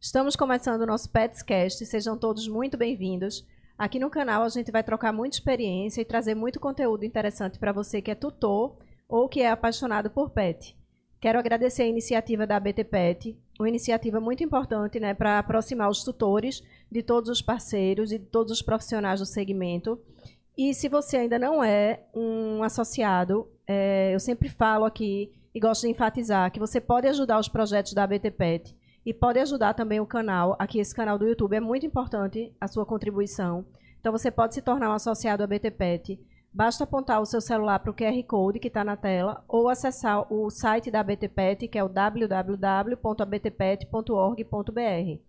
Estamos começando o nosso Petscast, sejam todos muito bem-vindos. Aqui no canal a gente vai trocar muita experiência e trazer muito conteúdo interessante para você que é tutor ou que é apaixonado por pet. Quero agradecer a iniciativa da ABT Pet, uma iniciativa muito importante né, para aproximar os tutores de todos os parceiros e de todos os profissionais do segmento. E se você ainda não é um associado, é, eu sempre falo aqui e gosto de enfatizar que você pode ajudar os projetos da ABT Pet e pode ajudar também o canal. Aqui, esse canal do YouTube é muito importante a sua contribuição. Então, você pode se tornar um associado à BT Pet. Basta apontar o seu celular para o QR Code que está na tela ou acessar o site da BT Pet, que é o www.abtpet.org.br.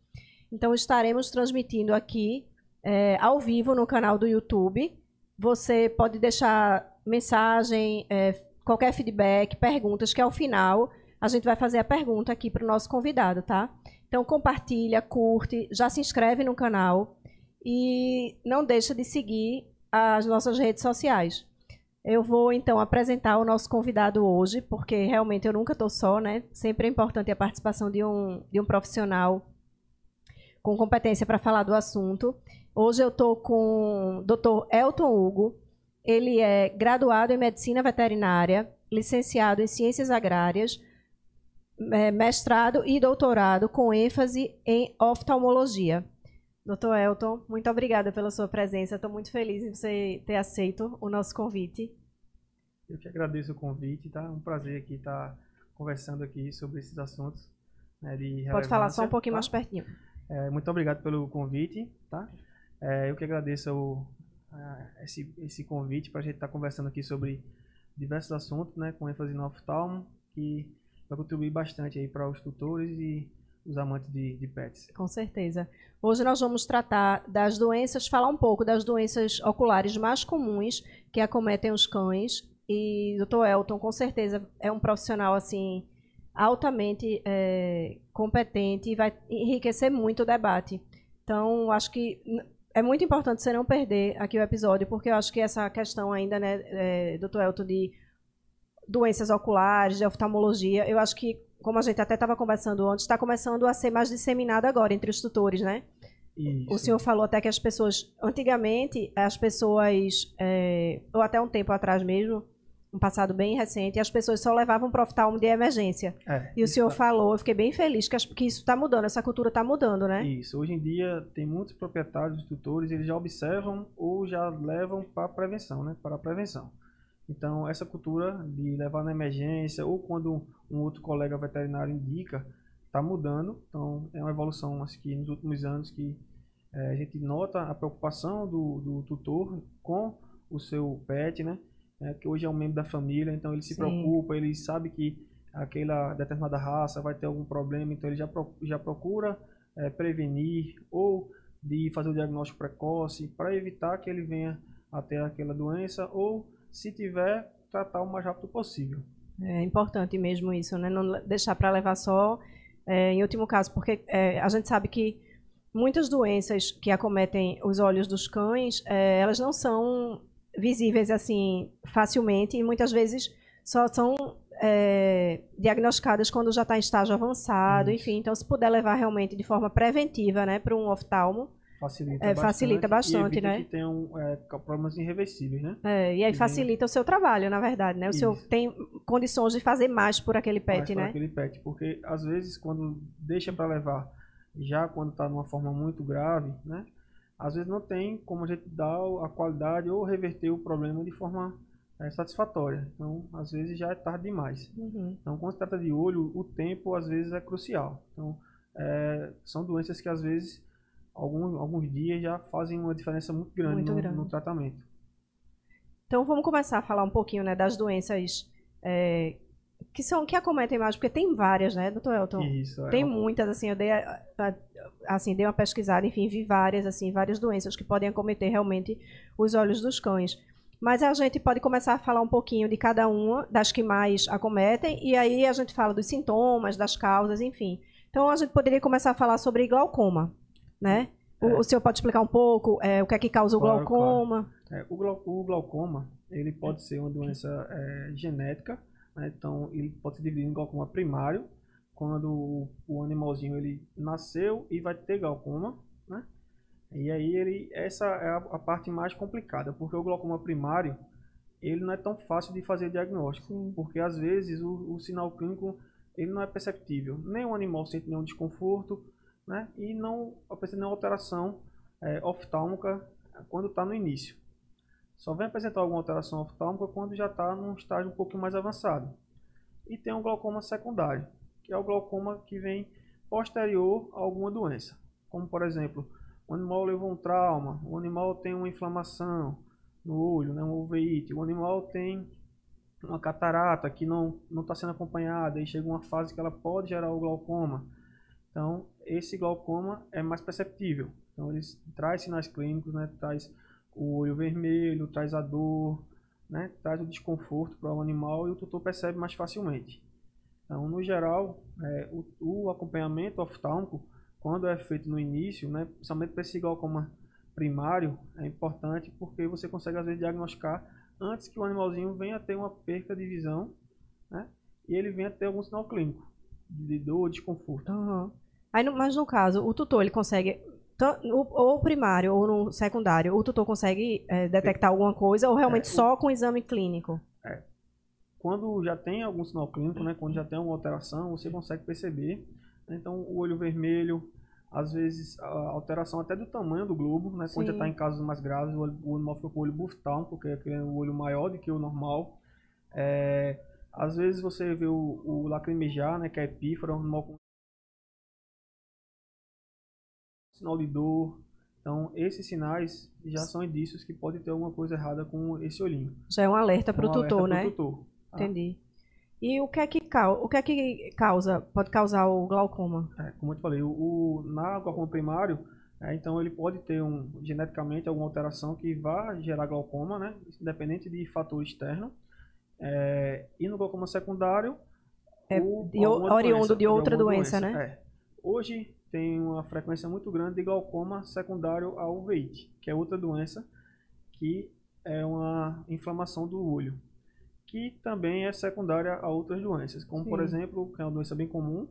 Então, estaremos transmitindo aqui é, ao vivo no canal do YouTube. Você pode deixar mensagem, é, qualquer feedback, perguntas, que ao final a gente vai fazer a pergunta aqui para o nosso convidado, tá? Então compartilha, curte, já se inscreve no canal e não deixa de seguir as nossas redes sociais. Eu vou então apresentar o nosso convidado hoje, porque realmente eu nunca estou só, né? Sempre é importante a participação de um, de um profissional com competência para falar do assunto. Hoje eu estou com o Dr. Elton Hugo. Ele é graduado em Medicina Veterinária, licenciado em Ciências Agrárias, mestrado e doutorado com ênfase em oftalmologia. Doutor Elton, muito obrigada pela sua presença. Estou muito feliz em você ter aceito o nosso convite. Eu que agradeço o convite, tá? É um prazer aqui estar conversando aqui sobre esses assuntos né, de Pode falar só um pouquinho tá? mais pertinho. É, muito obrigado pelo convite, tá? É, eu que agradeço o, esse, esse convite para a gente estar conversando aqui sobre diversos assuntos, né, com ênfase no oftalmo, que vai contribuir bastante aí para os tutores e os amantes de, de, pets. Com certeza. Hoje nós vamos tratar das doenças, falar um pouco das doenças oculares mais comuns que acometem os cães. E Dr. Elton, com certeza, é um profissional assim altamente é, competente e vai enriquecer muito o debate. Então, acho que é muito importante você não perder aqui o episódio, porque eu acho que essa questão ainda, né, é, Dr. Elton, de doenças oculares, de oftalmologia, eu acho que, como a gente até estava conversando antes, está começando a ser mais disseminado agora entre os tutores, né? Isso. O senhor falou até que as pessoas, antigamente, as pessoas, é, ou até um tempo atrás mesmo, um passado bem recente, as pessoas só levavam para oftalmo de emergência. É, e o senhor tá... falou, eu fiquei bem feliz que, que isso está mudando, essa cultura está mudando, né? Isso. Hoje em dia, tem muitos proprietários, tutores, eles já observam ou já levam para a prevenção, né? Para a prevenção. Então, essa cultura de levar na emergência ou quando um outro colega veterinário indica, está mudando. Então, é uma evolução, acho que nos últimos anos, que é, a gente nota a preocupação do, do tutor com o seu pet, né? É, que hoje é um membro da família, então ele se Sim. preocupa, ele sabe que aquela determinada raça vai ter algum problema, então ele já, pro, já procura é, prevenir ou de fazer o diagnóstico precoce para evitar que ele venha a ter aquela doença ou se tiver, tratar o mais rápido possível. É importante mesmo isso, né? Não deixar para levar só é, em último caso, porque é, a gente sabe que muitas doenças que acometem os olhos dos cães, é, elas não são visíveis assim facilmente e muitas vezes só são é, diagnosticadas quando já está em estágio avançado, isso. enfim. Então, se puder levar realmente de forma preventiva, né, para um oftalmo, Facilita é, bastante. Facilita bastante, né? que tenham é, problemas irreversíveis, né? É, e aí facilita o seu trabalho, na verdade, né? O Isso. senhor tem condições de fazer mais por aquele pet, mais né? Por aquele pet, porque às vezes quando deixa para levar, já quando está numa forma muito grave, né? Às vezes não tem como a gente dar a qualidade ou reverter o problema de forma é, satisfatória. Então, às vezes já é tarde demais. Uhum. Então, quando se trata de olho, o tempo às vezes é crucial. Então, é, são doenças que às vezes alguns, alguns dias já fazem uma diferença muito grande, muito no, grande. no, tratamento. Então vamos começar a falar um pouquinho né, das doenças é, que são que acometem mais, porque tem várias, né, doutor Elton? Isso, é tem muitas, assim, eu dei, assim, dei uma pesquisada, enfim, vi várias, assim, várias doenças que podem acometer realmente os olhos dos cães. Mas a gente pode começar a falar um pouquinho de cada uma, das que mais acometem, e aí a gente fala dos sintomas, das causas, enfim. Então a gente poderia começar a falar sobre glaucoma né? É. O, o, senhor pode explicar um pouco é, o que é que causa o claro, glaucoma? Claro. É, o, glau, o, glaucoma, ele pode ser uma doença é, genética, né? então ele pode se dividir em glaucoma primário, quando o, o animalzinho ele nasceu e vai ter glaucoma, né? E aí ele, essa é a, a, parte mais complicada, porque o glaucoma primário, ele não é tão fácil de fazer diagnóstico, Sim. porque às vezes o, o, sinal clínico ele não é perceptível. Nem o animal sente nenhum desconforto, né? E não apresenta nenhuma alteração é, oftálmica quando está no início. Só vem apresentar alguma alteração oftálmica quando já está num estágio um pouco mais avançado. E tem um glaucoma secundário, que é o glaucoma que vem posterior a alguma doença. Como, por exemplo, o animal levou um trauma, o animal tem uma inflamação no olho, né, um uveíte, o animal tem uma catarata que não está sendo acompanhada e chega uma fase que ela pode gerar o glaucoma. Então, esse glaucoma é mais perceptível. Então, ele traz sinais clínicos, né, traz o olho vermelho, traz a dor, né, traz o desconforto para o animal e o tutor percebe mais facilmente. Então, no geral, é, o, o, acompanhamento oftálmico, quando é feito no início, né, principalmente para esse glaucoma primário, é importante porque você consegue às vezes diagnosticar antes que o animalzinho venha ter uma perca de visão, né, e ele venha ter algum sinal clínico de dor, desconforto. Uhum. Aí, mas no caso, o tutor ele consegue ou primário ou no secundário, o tutor consegue é, detectar alguma coisa ou realmente é, só com exame clínico? É. Quando já tem algum sinal clínico, né, quando já tem uma alteração, você consegue perceber. Né, então, o olho vermelho, às vezes a alteração até do tamanho do globo, né, quando já está em casos mais graves, o, o animal fica com o olho buftão, porque é o olho maior do que o normal. É, às vezes você vê o, o lacrimejar, né, que é epífora, um animal com sinal de dor. Então, esses sinais já são indícios que pode ter alguma coisa errada com esse olhinho. Já é um alerta para o é um tutor, né? Tutor, tá? Entendi. E o que é que, o que, é que causa, pode causar o glaucoma? É, como eu te falei, o, o na glaucoma primário, é, então ele pode ter um, geneticamente alguma alteração que vá gerar glaucoma, né? Independente de fator externo. É, e no glaucoma secundário, é, o, de, oriundo doença, de outra de doença, doença, né? É. Hoje, tem uma frequência muito grande de glaucoma secundário à uveíte, que é outra doença que é uma inflamação do olho, que também é secundária a outras doenças, como Sim. por exemplo, que é uma doença bem comum,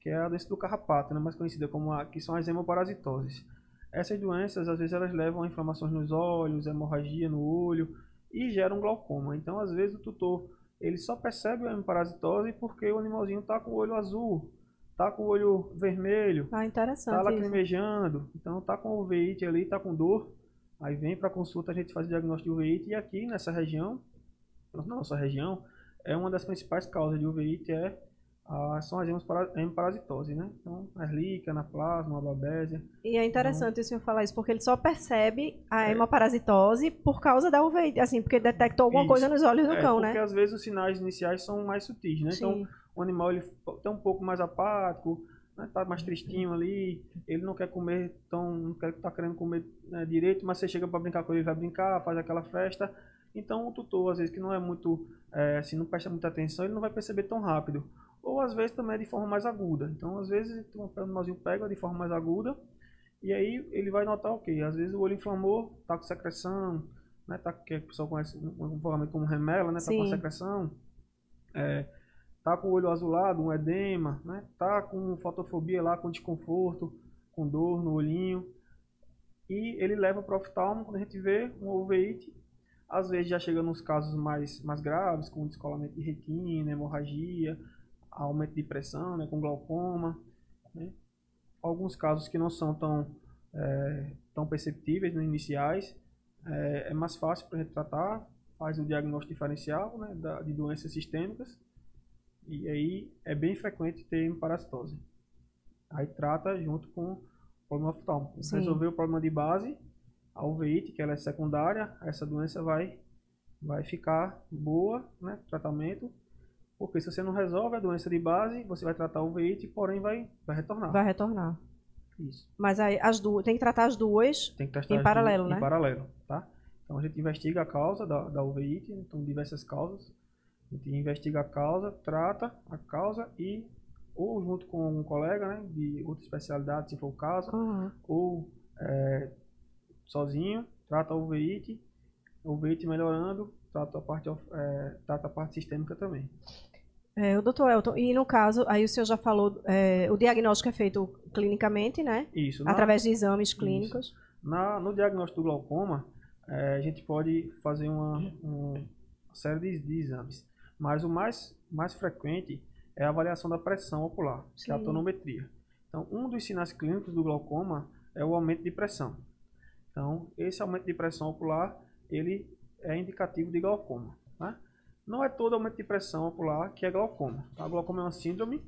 que é a doença do carrapato, né, mais conhecida como a, que são as hemoparasitoses. Essas doenças, às vezes, elas levam a inflamações nos olhos, hemorragia no olho e geram glaucoma. Então, às vezes, o tutor ele só percebe a hemoparasitose porque o animalzinho está com o olho azul, tá com o olho vermelho, ah, interessante tá lacrimejando, então tá com o uveíte ali, tá com dor, aí vem para consulta, a gente faz o diagnóstico de uveíte e aqui nessa região, na nossa região, é uma das principais causas de uveíte é a, são as hemoparasitose, né? Então, a erlica, anaplasma, a babésia. E é interessante então, o senhor falar isso, porque ele só percebe a é. hemoparasitose por causa da uveíte, assim, porque detectou alguma isso. coisa nos olhos do é, cão, porque né? Porque às vezes os sinais iniciais são mais sutis, né? Sim. Então, o animal ele tá um pouco mais apático, né, tá mais tristinho ali, ele não quer comer tão, não quer tá querendo comer né, direito, mas você chega para brincar com ele, vai brincar, faz aquela festa. Então o tutor, às vezes, que não é muito, é, assim, não presta muita atenção, ele não vai perceber tão rápido. Ou às vezes também é de forma mais aguda. Então, às vezes, o animalzinho pega de forma mais aguda, e aí ele vai notar o okay, Às vezes o olho inflamou, tá com secreção, né? Tá, que o pessoal conhece normalmente como remela, né? Tá com secreção. É, tá com o olho azulado, um edema, né? Tá com fotofobia lá, com desconforto, com dor no olhinho. E ele leva para o oftalmo, quando a gente vê um uveíte, às vezes já chega nos casos mais, mais graves, com descolamento de retina, hemorragia, aumento de pressão, né, com glaucoma. Né? Alguns casos que não são tão, é, tão perceptíveis, né, iniciais, é, é mais fácil para a gente tratar, faz o diagnóstico diferencial né, da, de doenças sistêmicas e aí é bem frequente ter hemoparasitose. Aí trata junto com o problema oftalmo. Resolver o problema de base, a uveíte, que ela é secundária, essa doença vai, vai ficar boa, né? Tratamento. Porque se você não resolve a doença de base, você vai tratar a uveíte, porém vai, vai retornar. Vai retornar. Isso. Mas aí as duas, tem que tratar as duas tem que tratar em paralelo, duas, né? Em paralelo, tá? Então a gente investiga a causa da, da uveíte, então diversas causas. A gente investiga a causa, trata a causa e ou junto com um colega né, de outra especialidade, se for o caso, uhum. ou é, sozinho, trata o veite, o veite melhorando, trata a parte, é, trata a parte sistêmica também. É, o doutor Elton, e no caso, aí o senhor já falou, é, o diagnóstico é feito clinicamente, né? Isso. na- Através de exames clínicos. Na, no diagnóstico do glaucoma, eh, a gente pode fazer uma, um- uma série de, de exames. Mas o mais, mais frequente é a avaliação da pressão ocular, que é a Sim. tonometria. Então, um dos sinais clínicos do glaucoma é o aumento de pressão. Então, esse aumento de pressão ocular, ele é indicativo de glaucoma. né? Não é todo aumento de pressão ocular que é glaucoma. Tá? Glaucoma é uma síndrome,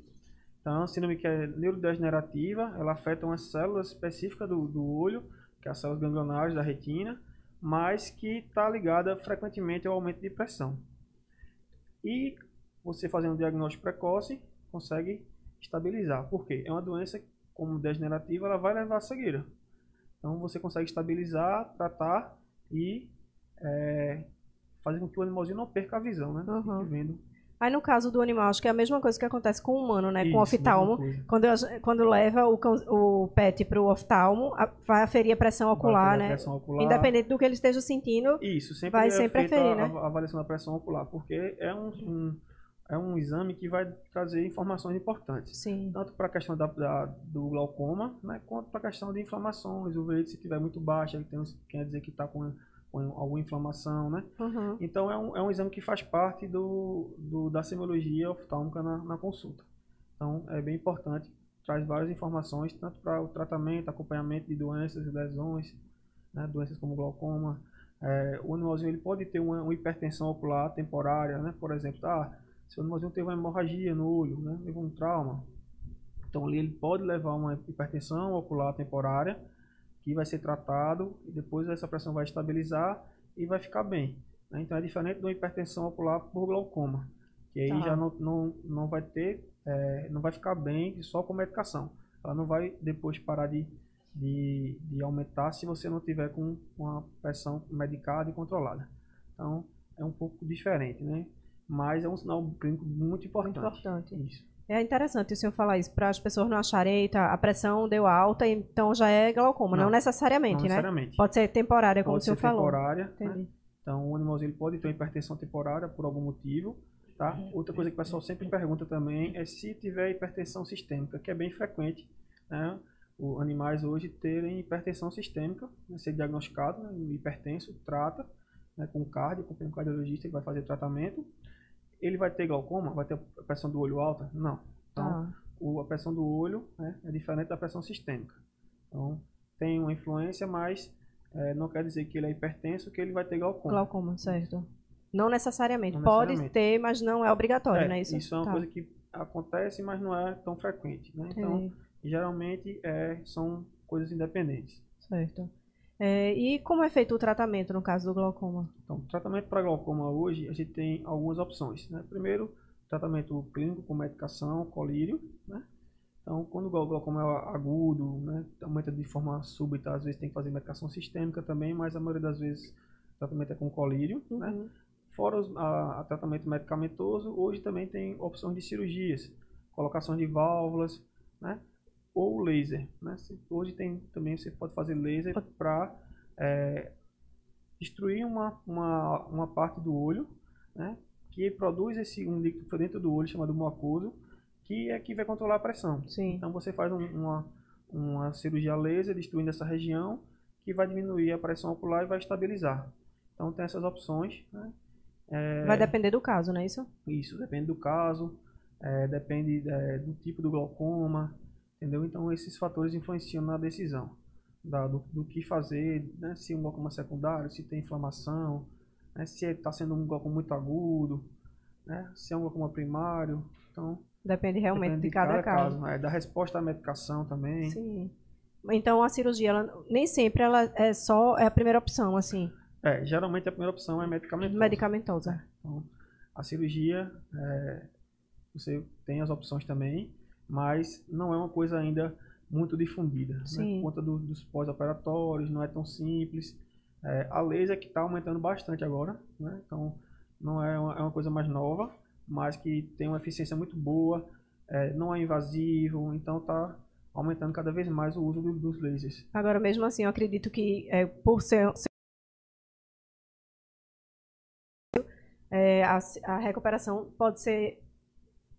então, é uma síndrome que é neurodegenerativa, ela afeta umas células específicas do, do olho, que é as células ganglionares da retina, mas que está ligada frequentemente ao aumento de pressão. E você fazendo um diagnóstico precoce, consegue estabilizar. Por quê? É uma doença, como degenerativa, ela vai levar à cegueira. Então você consegue estabilizar, tratar e é, fazer com que o animalzinho não perca a visão, né? Uhum. Fique vendo. Aí no caso do animal, acho que é a mesma coisa que acontece com o humano, né? com o Isso, oftalmo. Quando, quando leva o, o pet para o oftalmo, a- vai aferir a pressão ocular, né? pressão ocular. Independente do que ele esteja sentindo. Isso, sempre Vai é sempre aferir, a, né? a avaliação da pressão ocular, porque é um, um- é um exame que vai trazer informações importantes. Sim. Tanto para a questão da, da- do glaucoma, né, quanto para a questão de inflamações. O veículo, se estiver muito baixo, ele tem, quer dizer que está com alguma inflamação, né? Uhum. Então é um, é um exame que faz parte do, do- da semiologia oftálmica na, na consulta. Então é bem importante, traz várias informações, tanto para o tratamento, acompanhamento de doenças e lesões, né, doenças como glaucoma. É, o animalzinho ele pode ter uma, uma hipertensão ocular temporária, né? por exemplo, ah, se o animalzinho teve uma hemorragia no olho, né? levou um trauma, então ele pode levar uma hipertensão ocular temporária, que vai ser tratado e depois essa pressão vai estabilizar e vai ficar bem. né? Então é diferente de uma hipertensão ocular por glaucoma, que aí Tá. já não, não, não vai ter, é, não vai ficar bem só com medicação. Ela não vai depois parar de, de, de aumentar se você não tiver com uma pressão medicada e controlada. Então é um pouco diferente, né? Mas é um sinal clínico muito importante. importante. Isso. É interessante o senhor falar isso, para as pessoas não acharem, eita, a pressão deu alta, então já é glaucoma. Não, Não, necessariamente, Não né? necessariamente. Pode ser temporária, como Pode o senhor falou. temporária. né? Então, o animalzinho pode ter hipertensão temporária por algum motivo, tá? Outra coisa que o pessoal sempre pergunta também é se tiver hipertensão sistêmica, que é bem frequente, né? Os animais hoje terem hipertensão sistêmica, né? ser diagnosticado, né? um hipertenso, trata, né? com cardio, com o cardiologista, ele vai fazer tratamento. Ele vai ter glaucoma? Vai ter a pressão do olho alta? Não. Então, Tá. o- a pressão do olho né, é diferente da pressão sistêmica. Então, tem uma influência, mas eh, não quer dizer que ele é hipertenso que ele vai ter glaucoma. Glaucoma, certo. Não necessariamente. Não Pode necessariamente. ter, mas não é obrigatório, É, não é isso? isso é uma Tá. coisa que acontece, mas não é tão frequente. Né? Então, geralmente, é, são coisas independentes. Certo. É, e como é feito o tratamento no caso do glaucoma? Então, tratamento para glaucoma hoje, a gente tem algumas opções. Né? Primeiro, tratamento clínico com medicação, colírio. Né? Então, quando o glau- glaucoma é agudo, né? aumenta de forma súbita, às vezes tem que fazer medicação sistêmica também, mas a maioria das vezes o tratamento é com colírio. Né? Uhum. Fora os, a, a tratamento medicamentoso, hoje também tem opções de cirurgias, colocação de válvulas, né? Ou laser, né? Hoje tem também você pode fazer laser para destruir uma, uma, uma parte do olho, né? Que produz esse um líquido para dentro do olho chamado mucoso, que é que vai controlar a pressão. Sim. Então você faz um- uma, uma cirurgia laser destruindo essa região que vai diminuir a pressão ocular e vai estabilizar. Então tem essas opções, né? É, Vai depender do caso, não é isso? isso depende do caso, é, depende é, do tipo do glaucoma, entendeu? Então esses fatores influenciam na decisão da- do, do que fazer, né? Se é um glaucoma secundário, se tem inflamação, né? se está sendo um glaucoma muito agudo, né? Se é um glaucoma primário, então Depende realmente depende de cada, caso. né? Da resposta à medicação também. Sim. Então a cirurgia, ela, nem sempre ela é só é a primeira opção, assim, É, geralmente a primeira opção é medicamentosa. medicamentosa. Então, a cirurgia, é, você tem as opções também, mas não é uma coisa ainda muito difundida. Né? Por conta do- dos pós-operatórios, não é tão simples. É, a laser que está aumentando bastante agora, né? então não é uma, é uma coisa mais nova, mas que tem uma eficiência muito boa, é, não é invasivo, então está aumentando cada vez mais o uso do- dos lasers. Agora, mesmo assim, eu acredito que é, por ser, é, a, a recuperação pode ser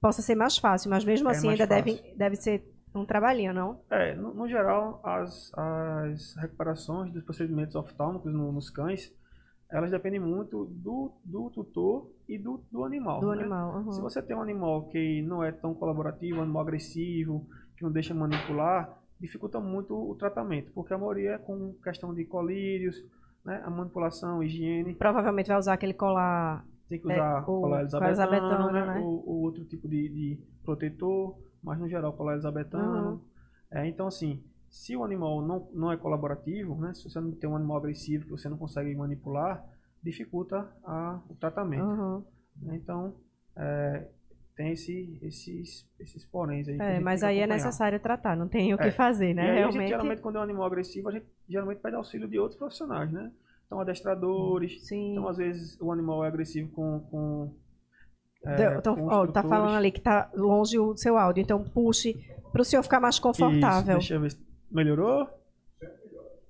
possa ser mais fácil, mas mesmo É assim ainda fácil. deve, deve ser um trabalhinho, não? É, no, no geral, as, as recuperações dos procedimentos oftálmicos no- nos cães, elas dependem muito do, do tutor e do, do animal. Do né? animal. uhum. Se você tem um animal que não é tão colaborativo, um animal agressivo, que não deixa manipular, dificulta muito o tratamento, porque a maioria é com questão de colírios, né? a manipulação, higiene, Provavelmente vai usar aquele colar. Tem que É, usar o- colar elisabetano, né? né? Ou, ou outro tipo de, de protetor, mas no geral colar elisabetano. Uhum. É, então, assim, se o animal não, não é colaborativo, né? se você não tem um animal agressivo que você não consegue manipular, dificulta a, o tratamento. Uhum. né? Então, é, tem esse, esses, esses poréns aí. É, mas aí é necessário tratar, não tem o que É. fazer, E né? aí, a gente, Realmente. geralmente, quando é um animal agressivo, a gente geralmente pede auxílio de outros profissionais, né? Então, adestradores. Sim. Então, às vezes, o animal é agressivo com. com é, com os ó, tá falando ali que tá longe o seu áudio, então puxe para o senhor ficar mais Isso, confortável. deixa eu ver melhorou.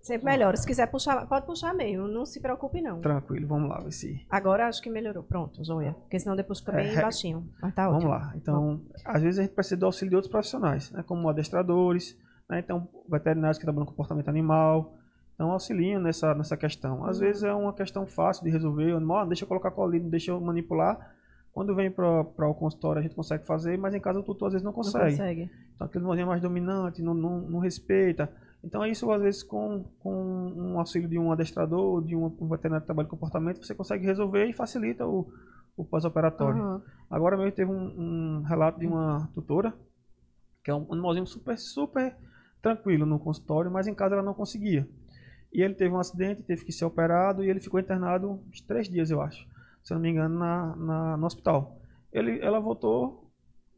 Sempre melhora. Se quiser puxar, pode puxar mesmo, não se preocupe não. Tranquilo, vamos lá, se. Agora acho que melhorou. Pronto, joia. Porque senão depois fica bem É, baixinho. Mas tá Vamos ótimo. lá. Então, às vezes a gente precisa do auxílio de outros profissionais, né? como adestradores, né? então veterinários que trabalham com comportamento animal. Então, auxiliam nessa, nessa questão. Às Uhum. vezes é uma questão fácil de resolver. O animal, ah, deixa eu colocar colírio, deixa eu manipular. Quando vem para o consultório, a gente consegue fazer, mas em casa o tutor às vezes não Não consegue. consegue. Então, aquele animalzinho mais dominante, não, não, não respeita. Então, é isso, às vezes, com, com um auxílio de um adestrador, de um, um veterinário que trabalha com comportamento, você consegue resolver e facilita o, o pós-operatório. Aham. Agora mesmo teve um, um relato de uma tutora, que é um animalzinho super, super tranquilo no consultório, mas em casa ela não conseguia. E ele teve um acidente, teve que ser operado e ele ficou internado uns três dias, eu acho, se eu não me engano, na, na- no hospital. Ele, ela voltou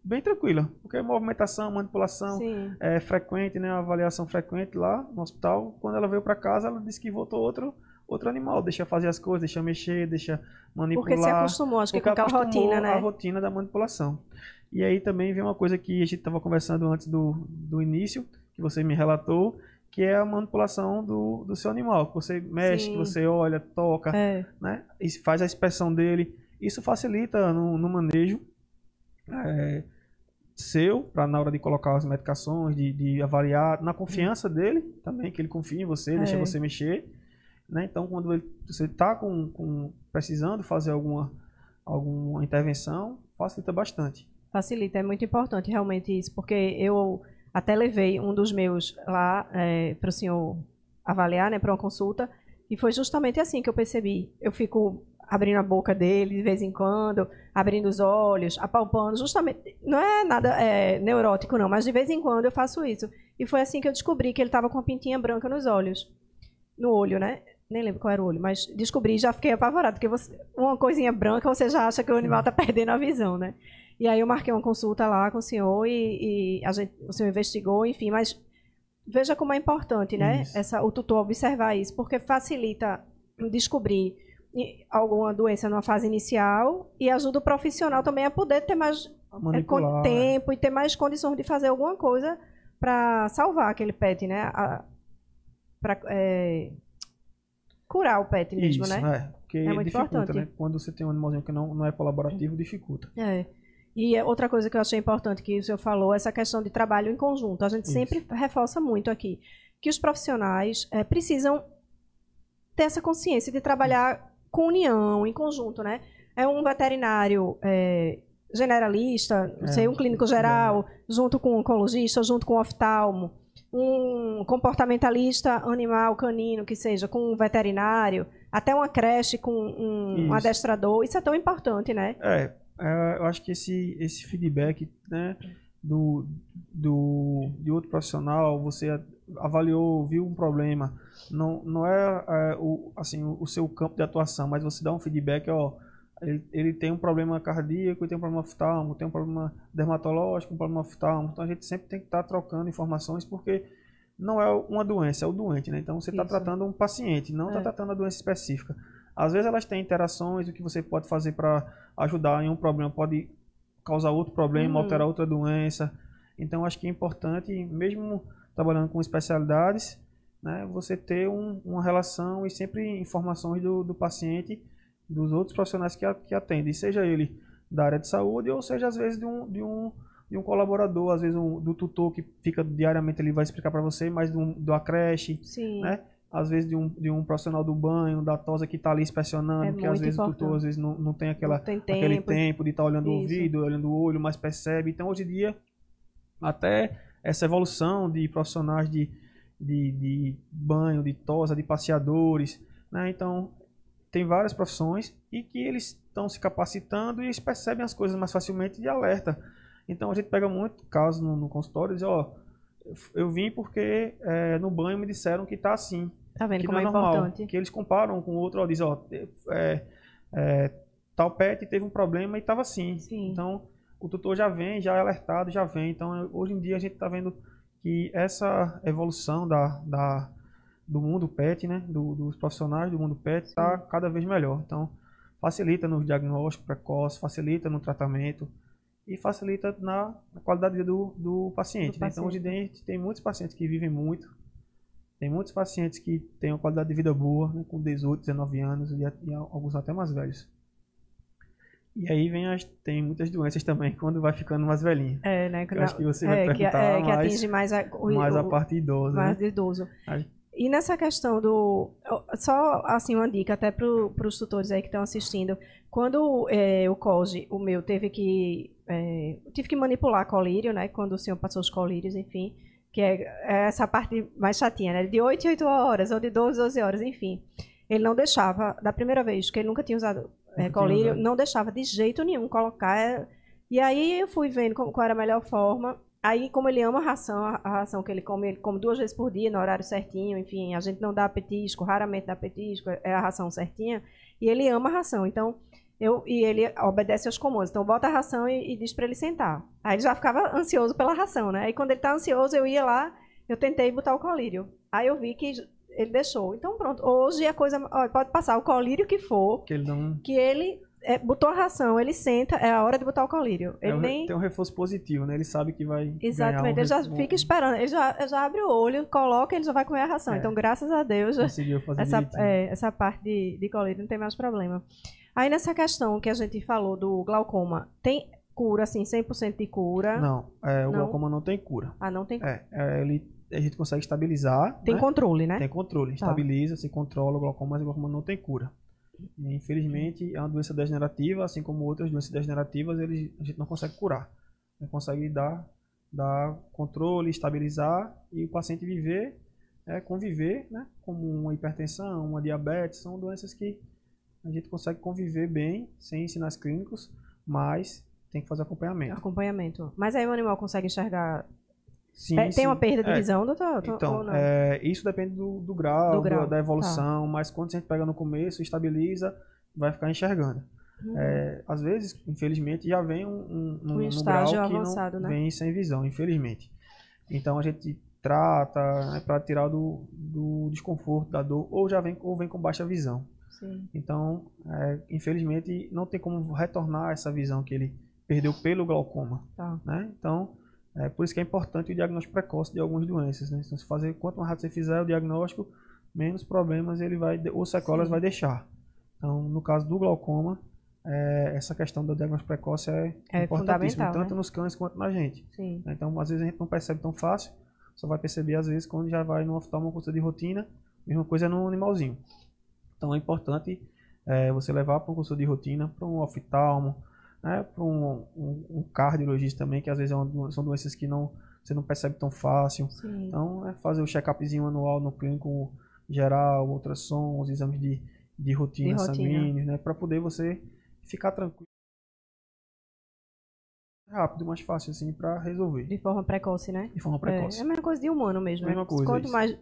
bem tranquila, porque movimentação, manipulação Sim. é frequente, né, avaliação frequente lá no hospital. Quando ela veio para casa, ela disse que voltou outro outro animal, deixa fazer as coisas, deixa mexer, deixa manipular. Porque se acostumou, acho que com acostumou rotina, a né? rotina da manipulação. E aí também vem uma coisa que a gente estava conversando antes do, do início, que você me relatou, que é a manipulação do, do seu animal. Que você mexe, Sim. que você olha, toca, É. né? E faz a inspeção dele. Isso facilita no, no manejo é, seu, para na hora de colocar as medicações, de, de avaliar, na confiança dele também, que ele confia em você, deixa É. você mexer. Né? Então, quando ele- você está com, com- precisando fazer alguma, alguma intervenção, facilita bastante. Facilita, é muito importante realmente isso, porque eu até levei um dos meus lá para o senhor avaliar, né, para uma consulta, e foi justamente assim que eu percebi. Eu fico abrindo a boca dele de vez em quando, abrindo os olhos, apalpando, justamente, não é nada é, neurótico não, mas de vez em quando eu faço isso. E foi assim que eu descobri que ele estava com uma pintinha branca nos olhos, no olho, né? Nem lembro qual era o olho, mas descobri e já fiquei apavorado, porque você- uma coisinha branca você já acha que o animal está perdendo a visão, né? E aí eu marquei uma consulta lá com o senhor e, e a gente, o senhor investigou, enfim, mas veja como é importante, né? Isso. Essa, o tutor observar isso, porque facilita descobrir alguma doença numa fase inicial e ajuda o profissional também a poder ter mais é, manipular, con- tempo e ter mais condições de fazer alguma coisa para salvar aquele pet, né? Para curar o pet mesmo, Isso, né? é. Porque É muito dificulta, importante. né? Quando você tem um animalzinho que não, não é colaborativo, dificulta. É. E é outra coisa que eu achei importante que o senhor falou, essa questão de trabalho em conjunto. A gente Isso. sempre reforça muito aqui que os profissionais eh, precisam ter essa consciência de trabalhar com união, em conjunto, né? É um veterinário eh, generalista, não É, sei, um clínico geral, junto com um oncologista, junto com um oftalmo, um comportamentalista animal, canino, que seja, com um veterinário, até uma creche com um, um adestrador. Isso é tão importante, né? É, é, eu acho que esse, esse feedback né, do, do, de outro profissional, você avaliou, viu um problema, não, não é, é, o, assim, o, seu campo de atuação, mas você dá um feedback, ó, ele, ele tem um problema cardíaco, tem um problema oftalmo, tem um problema dermatológico, um problema oftalmo, então a gente sempre tem que estar trocando informações, porque não é uma doença, é o doente, né? Então você está tratando um paciente, não está É. tratando a doença específica. Às vezes elas têm interações, o que você pode fazer para ajudar em um problema pode causar outro problema, Uhum. alterar outra doença. Então acho que é importante, mesmo trabalhando com especialidades, né, você ter um- uma relação e sempre informações do, do paciente, dos outros profissionais que, a- que atendem, seja ele da área de saúde, ou seja, às vezes de um, de um, de um colaborador, às vezes um, do tutor que fica diariamente ele vai explicar para você, mas do, do creche, Sim. né? Às vezes de um, de um profissional do banho, da tosa que está ali inspecionando, É porque às vezes o tutor importante. às vezes não, não tem aquela, Não tem aquele tempo. tempo de estar olhando o Isso. ouvido, olhando o olho, mas percebe. Então, hoje em dia, até essa evolução de profissionais de, de, de banho, de tosa, de passeadores, né? Então, tem várias profissões e que eles estão se capacitando e eles percebem as coisas mais facilmente de alerta. Então, a gente pega muito caso no, no consultório e diz, ó, eu vim porque é, no banho me disseram que está assim Tá vendo que como é é normal, importante? que eles comparam com o outro, ó, diz, ó, é, é, tal pet teve um problema e estava assim. Sim. Então, o tutor já vem, já é alertado, já vem. Então, hoje em dia a gente está vendo que essa evolução da, da, do mundo pet, né, do- dos profissionais do mundo pet, está cada vez melhor. Então, facilita no diagnóstico precoce, facilita no tratamento e facilita na, qualidade de vida do, do paciente. Do né? Então, hoje em paciente. dia a gente tem muitos pacientes que vivem muito, tem muitos pacientes que têm uma qualidade de vida boa, né, com 18, 19 anos e, e alguns até mais velhos. E aí vem as, tem muitas doenças também quando vai ficando mais velhinho. É, né? Eu acho que você vai é, que, perguntar é, que mais- atinge mais a, o, mais a parte idosa, mais né? idoso. Aí- E nessa questão do. Só assim, uma dica até para os tutores aí que estão assistindo. Quando é, o COGE, o meu, teve que. é, tive que manipular colírio, né? Quando o senhor passou os colírios, enfim. Que é, é essa parte mais chatinha, né? De 8 em 8 horas, ou de 12 em 12 horas, enfim. Ele não deixava, da primeira vez que ele nunca tinha usado é, colírio, usado. não deixava de jeito nenhum colocar. é, e aí eu fui vendo como- qual era a melhor forma. Aí, como ele ama a ração, a a ração que ele come, ele come duas vezes por dia, no horário certinho, enfim, a gente não dá petisco, raramente dá petisco, é a ração certinha, e ele ama a ração, então, eu, e ele obedece aos comandos, então bota a ração e, e diz para ele sentar. Aí ele já ficava ansioso pela ração, né? Aí quando ele tá ansioso, eu ia lá, eu tentei botar o colírio. Aí eu vi que ele deixou. Então pronto, hoje a coisa, ó, pode passar o colírio que for, Que ele não que ele é, botou a ração, ele senta, é a hora de botar o colírio. é Ele um- nem... tem um reforço positivo, né? Ele sabe que vai Exatamente, ganhar ele já um, fica esperando, ele já, já abre o olho, coloca, ele já vai comer a ração. É. Então, graças a Deus, essa, é, essa parte de, de colírio não tem mais problema. Aí, nessa questão que a gente falou do glaucoma, tem cura, assim, 100% de cura? Não, é, o Não? glaucoma não tem cura. Ah, não tem É, é, ele, a gente consegue estabilizar, Tem né? controle, né? Tem controle, Tá. estabiliza, se controla o glaucoma, mas o glaucoma não tem cura. E, infelizmente, é uma doença degenerativa, assim como outras doenças degenerativas, ele, a gente não consegue curar. Não consegue dar, dar controle, estabilizar e o paciente viver, é, conviver, né? Como uma hipertensão, uma diabetes, são doenças que a gente consegue conviver bem, sem sinais clínicos, mas tem que fazer acompanhamento. Acompanhamento. Mas aí o animal consegue enxergar. Sim, É, tem sim. uma perda de É, visão, doutor? ou Então, é, isso depende do, do grau, Do grau, tá. da, da evolução, mas quando a gente pega no começo, estabiliza, vai ficar enxergando. Hum. É, às vezes, infelizmente, já vem um, um, um, Um estágio grau que avançado, não né? vem sem visão, infelizmente. Então a gente trata né, para tirar do, do desconforto, da dor, ou já vem, ou vem com baixa visão. Sim. Então, é, infelizmente, não tem como retornar essa visão que ele perdeu pelo glaucoma Tá. né? Então, é por isso que é importante o diagnóstico precoce de algumas doenças, né? Então, se fazer, quanto mais rápido você fizer o diagnóstico, menos problemas ele vai, ou sequelas Sim. vai deixar. Então, no caso do glaucoma, é, essa questão do diagnóstico precoce é, É importantíssima, tanto né? nos cães quanto na gente. Sim. né? Então, às vezes a gente não percebe tão fácil, só vai perceber às vezes quando já vai no oftalmo uma consulta de rotina, mesma coisa no animalzinho. Então, é importante é, você levar para um consulta de rotina, para um oftalmo, né, para um, um, um cardiologista também, que às vezes é uma são doenças que não, você não percebe tão fácil. Sim. Então, é fazer o check-upzinho anual no clínico geral, ultrassom, os exames de, de rotina, De rotina. sanguíneos, né, para poder você ficar tranquilo. Rápido, mais fácil assim para resolver De forma precoce, né? de forma É, precoce. é a mesma coisa de humano mesmo. Mesma né? coisa, Quanto mais,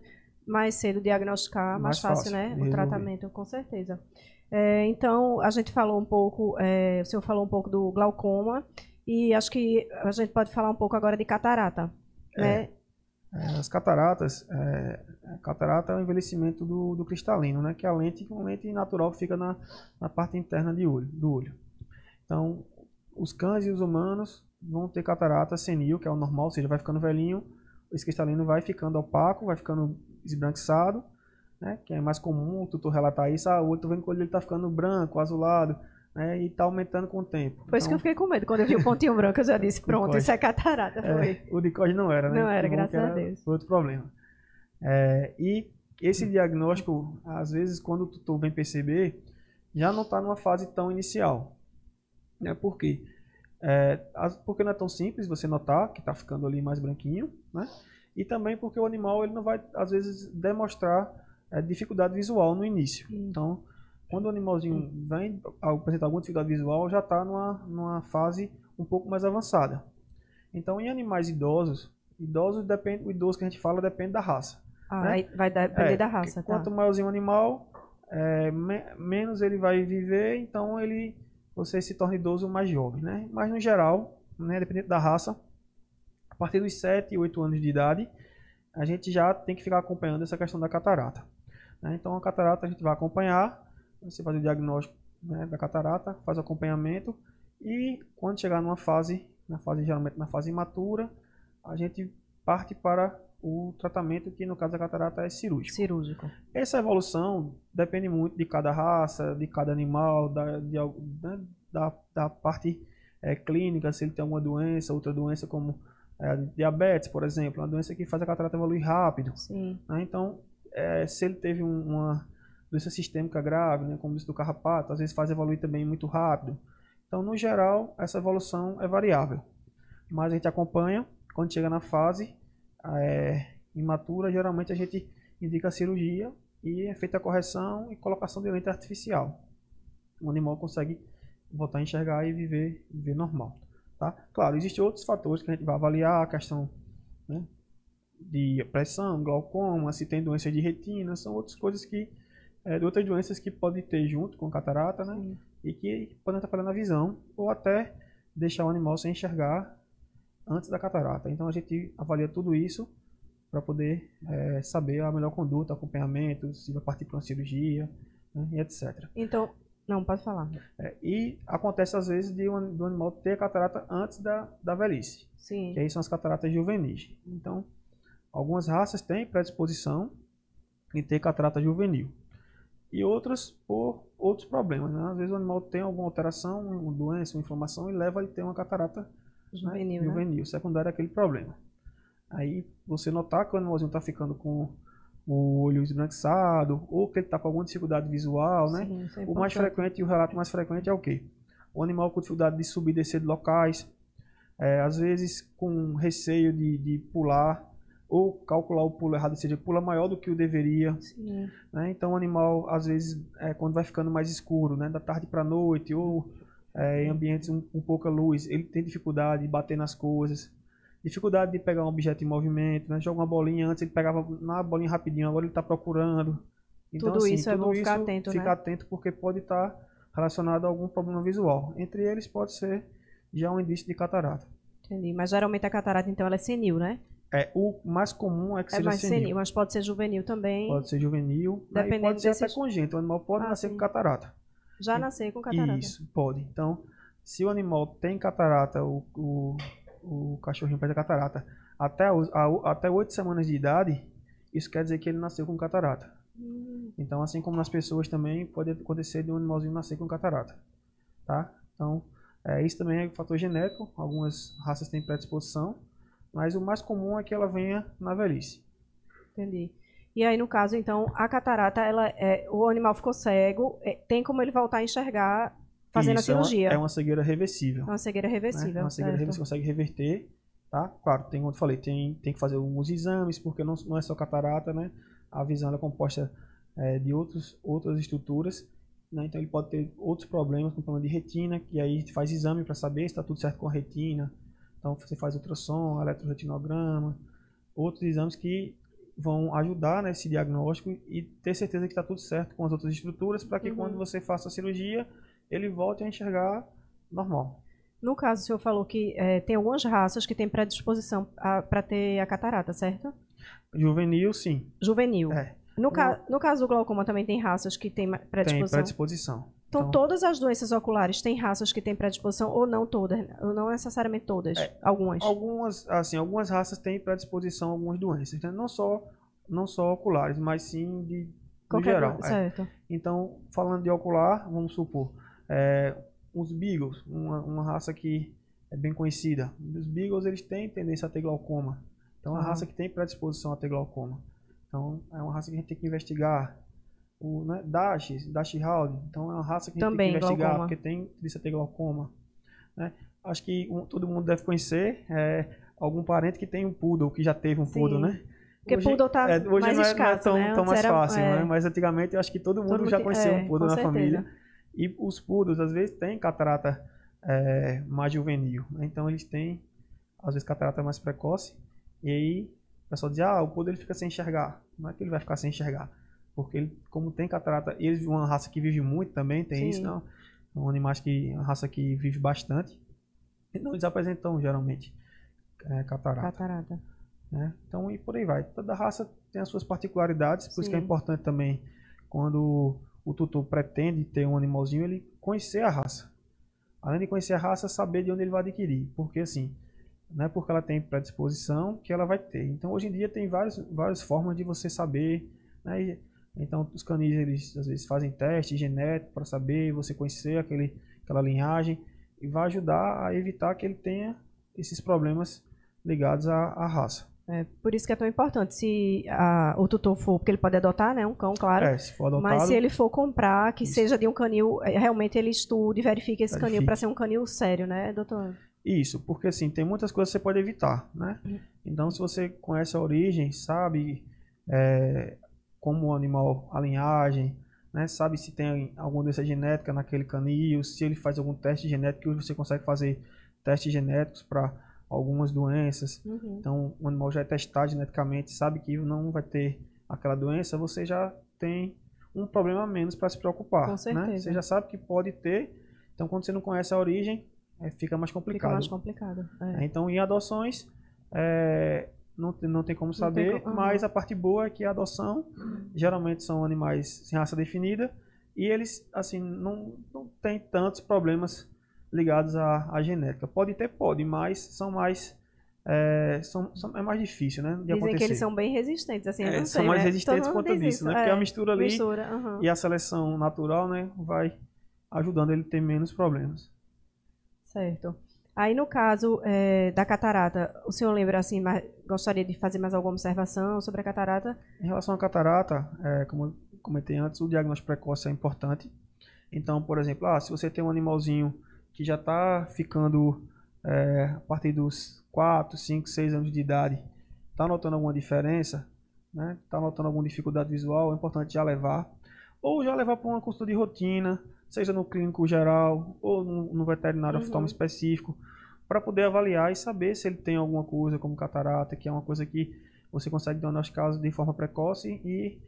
mais cedo diagnosticar, mais, Mais fácil, fácil né? O tratamento, com certeza. É, então, a gente falou um pouco, é, o senhor falou um pouco do glaucoma, e acho que a gente pode falar um pouco agora de catarata. Né? É, As cataratas, é, catarata é o envelhecimento do, do cristalino, né? Que é a lente, uma lente natural que fica na, na parte interna de olho, do olho. Então, os cães e os humanos vão ter catarata senil, que é o normal, ou seja, vai ficando velhinho, esse cristalino vai ficando opaco, vai ficando esbranquiçado, né? Que é mais comum o tutor relatar isso, ah, o olho, tô vendo que o olho está ficando branco, azulado, né, e está aumentando com o tempo. Foi isso que eu Então, fiquei com medo. Quando eu vi o pontinho branco, eu já disse, pronto, isso é catarata. Foi. é, o de não era, né? Não era, bom graças que a Deus. Outro problema. É, e esse diagnóstico, às vezes, quando o tutor vem perceber, já não está numa fase tão inicial. Né? Por quê? É, porque não é tão simples você notar que está ficando ali mais branquinho, né? E também porque o animal ele não vai, às vezes, demonstrar é, dificuldade visual no início. Então, quando o animalzinho vem apresentar alguma dificuldade visual, já está numa, numa fase um pouco mais avançada. Então, em animais idosos, idosos depende, o idoso que a gente fala depende da raça. Ah, né? vai depender É, da raça, tá? Quanto maiorzinho o animal, é, me- menos ele vai viver, então ele você se torna idoso mais jovem, né? Mas no geral, né, dependendo da raça, a partir dos 7 e 8 anos de idade, a gente já tem que ficar acompanhando essa questão da catarata. né? Então a catarata a gente vai acompanhar, você faz o diagnóstico né, da catarata, faz o acompanhamento e quando chegar numa fase, na fase geralmente na fase imatura, a gente parte para o tratamento que no caso da catarata é cirúrgico. Cirúrgico. Essa evolução depende muito de cada raça, de cada animal, da, de né, da, da parte eh, clínica, se ele tem alguma doença, outra doença como eh, diabetes, por exemplo, uma doença que faz a catarata evoluir rápido. Sim. né? Então, eh, se ele teve um- uma doença sistêmica grave, né, como isso do carrapato, às vezes faz evoluir também muito rápido. Então, no geral, essa evolução é variável. Mas a gente acompanha, quando chega na fase eh, imatura, geralmente a gente indica a cirurgia e é feita a correção e colocação de lente artificial. O animal consegue voltar a enxergar e viver, viver normal. Tá? Claro, existem outros fatores que a gente vai avaliar, a questão né, de pressão, glaucoma, se tem doença de retina, são outras coisas que, é, outras doenças que podem ter junto com catarata, né? Sim. E que podem atrapalhar na visão, ou até deixar o animal sem enxergar antes da catarata. Então a gente avalia tudo isso para poder é, saber a melhor conduta, acompanhamento, se vai partir para uma cirurgia, né, e etc. Então, não, pode falar. É, e acontece às vezes de um, do animal ter a catarata antes da, da velhice, Sim. que aí são as cataratas juvenis. Então, algumas raças têm predisposição em ter catarata juvenil. E outras por outros problemas. Né? Às vezes o animal tem alguma alteração, uma doença, uma inflamação e leva ele a ter uma catarata né, Juvenil, né? juvenil, secundário àquele problema. Aí você notar que o animalzinho está ficando com o olho esbranquiçado, ou que ele está com alguma dificuldade visual, né? Sim, é O mais frequente e o relato mais frequente é o quê? O animal com dificuldade de subir e descer de locais, é, às vezes com receio de, de pular, ou calcular o pulo errado, ou seja, pula maior do que o deveria. Né? Então o animal, às vezes, é, quando vai ficando mais escuro, né? da tarde para a noite, ou é, em ambientes um, com pouca luz, ele tem dificuldade de bater nas coisas, dificuldade de pegar um objeto em movimento, né? joga uma bolinha, antes ele pegava na bolinha rapidinho, agora ele está procurando. Então, Tudo isso é bom ficar atento, ficar né? atento porque pode estar relacionado a algum problema visual. Entre eles pode ser já um indício de catarata. Entendi. Mas geralmente a catarata, então, ela é senil, né? É, o mais comum é que É seja mais senil. senil. mas pode ser juvenil também. Pode ser juvenil, né? e Dependendo pode ser até congênito. O animal pode Ah, nascer sim. com catarata. Já nascer com catarata. Isso, pode. Então, se o animal tem catarata, o, o, o cachorrinho perde a catarata, até, os, a, até 8 semanas de idade, isso quer dizer que ele nasceu com catarata. Hum, Então, assim como nas pessoas também, pode acontecer de um animalzinho nascer com catarata. Tá? Então, é, isso também é fator genético. Algumas raças têm predisposição, mas o mais comum é que ela venha na velhice. entendi. E aí, no caso, então, a catarata, ela é, o animal ficou cego, é, tem como ele voltar a enxergar fazendo Isso, a é uma- cirurgia. É uma, cegueira reversível. É uma cegueira né? reversível. É uma cegueira reversível, consegue reverter, tá? Claro, tem, como eu falei, tem, tem que fazer alguns exames, porque não, não é só catarata, né? A visão é composta é, de outros, outras estruturas, né? Então ele pode ter outros problemas, como problema de retina, que aí a gente faz exame para saber se está tudo certo com a retina. Então você faz ultrassom, eletroretinograma, outros exames que vão ajudar nesse diagnóstico e ter certeza que está tudo certo com as outras estruturas, para que Uhum. quando você faça a cirurgia, ele volte a enxergar normal. No caso, o senhor falou que é, tem algumas raças que têm predisposição para ter a catarata, certo? Juvenil, sim. Juvenil. É, No, ca- no caso do glaucoma também tem raças que têm ma- tem predisposição. predisposição. Então, todas as doenças oculares têm raças que têm predisposição ou não todas? Ou não necessariamente todas? É, algumas. Algumas, assim, algumas raças têm predisposição a algumas doenças, né? não só não só oculares, mas sim de Qualquer geral. doença, é. Certo. Então, falando de ocular, vamos supor, É, os Beagles, uma, uma raça que é bem conhecida. Os Beagles eles têm tendência a ter glaucoma. Então é uma raça que tem predisposição a ter glaucoma. Então é uma raça que a gente tem que investigar. O né, Dash, Dash Hound, então é uma raça que a gente Também, tem que investigar glaucoma. porque tem tendência a ter glaucoma. Né? Acho que um- todo mundo deve conhecer é, algum parente que tem um poodle, que já teve um Sim. poodle, né? Porque poodle tá é, hoje mais não é, escasso, não é tão, né? tão mais era- fácil, é. né? Mas antigamente eu acho que todo mundo Todo já conhecia é, um poodle na certeza. família. E os poodles, às vezes, têm catarata é, mais juvenil. né? Então, eles têm, às vezes, catarata mais precoce. E aí, o pessoal diz, ah, o poodle ele fica sem enxergar. Não é que ele vai ficar sem enxergar. Porque ele, como tem catarata, eles uma raça que vive muito também, tem Sim. isso, não? São animais que, uma raça que vive bastante. Então, eles apresentam, geralmente, é, catarata Catarata. né? Então, e por aí vai. Toda raça tem as suas particularidades, por isso que é Sim. importante também, quando o tutor pretende ter um animalzinho, ele conhecer a raça. Além de conhecer a raça, saber de onde ele vai adquirir. Porque, assim, não é porque ela tem predisposição que ela vai ter. Então, hoje em dia, tem várias, várias formas de você saber. Né? Então, os canis, eles às vezes fazem teste genético para saber, você conhecer aquele, aquela linhagem, e vai ajudar a evitar que ele tenha esses problemas ligados à, à raça. É, por isso que é tão importante. Se a- o tutor for, porque ele pode adotar, né? Um cão, claro. É, se for adotado, Mas se ele for comprar, que Isso. seja de um canil, é, realmente ele estude e verifique esse canil Verifique. para ser um canil sério, né, doutor? Isso, porque assim, tem muitas coisas que você pode evitar, né? Então, se você conhece a origem, sabe é, como o animal, a linhagem, né? Sabe se tem alguma doença genética naquele canil, se ele faz algum teste genético, hoje você consegue fazer testes genéticos para algumas doenças. Uhum. Então, o animal já é testado geneticamente, sabe que não vai ter aquela doença, você já tem um problema a menos para se preocupar. Com Né? certeza. Você já sabe que pode ter, então quando você não conhece a origem, é, fica mais Fica complicado. mais complicado. é. É, Então, em adoções, é, não, tem, não tem como tem saber, co- aham. mas a parte boa é que a adoção geralmente são animais sem raça definida e eles, assim, não, não tem tantos problemas ligados à, à genética. Pode ter, pode, mas são mais. É, são, são- é mais difícil, né? De Dizem acontecer. que eles são bem resistentes, assim, É, são sei, mais né? resistentes quanto diz disso, isso, né? é. Porque a mistura ali Mistura, aham. e a seleção natural, né? Vai ajudando ele a ter menos problemas. Certo. Aí, no caso é, da catarata, o senhor lembra, assim, mais- gostaria de fazer mais alguma observação sobre a catarata? Em relação à catarata, é, como eu comentei antes, o diagnóstico precoce é importante. Então, por exemplo, ah, se você tem um animalzinho que já está ficando é, a partir dos 4, 5, 6 anos de idade, está notando alguma diferença, né? Está notando alguma dificuldade visual, é importante já levar. Ou já levar para uma consulta de rotina, seja no clínico geral ou no, no veterinário Uhum. oftalmo específico, para poder avaliar e saber se ele tem alguma coisa como catarata, que é uma coisa que você consegue diagnosticar de forma precoce e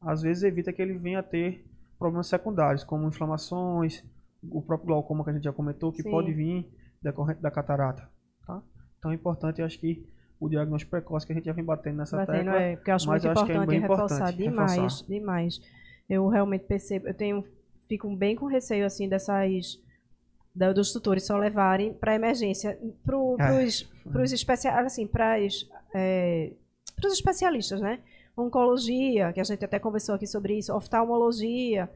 às vezes evita que ele venha a ter problemas secundários, como inflamações, o próprio glaucoma que a gente já comentou, que Sim. pode vir decorrente da catarata. Tá? Então é importante, eu acho que o diagnóstico precoce que a gente já vem batendo nessa Batendo, tecla. é, porque eu acho mas muito eu acho que é importante bem reforçar importante demais, reforçar. demais. Eu realmente percebo, eu tenho, fico bem com receio, assim, dessas, da- dos tutores só levarem para emergência, para É. os especialistas, assim, para os especialistas, né? Oncologia, que a gente até conversou aqui sobre isso, oftalmologia,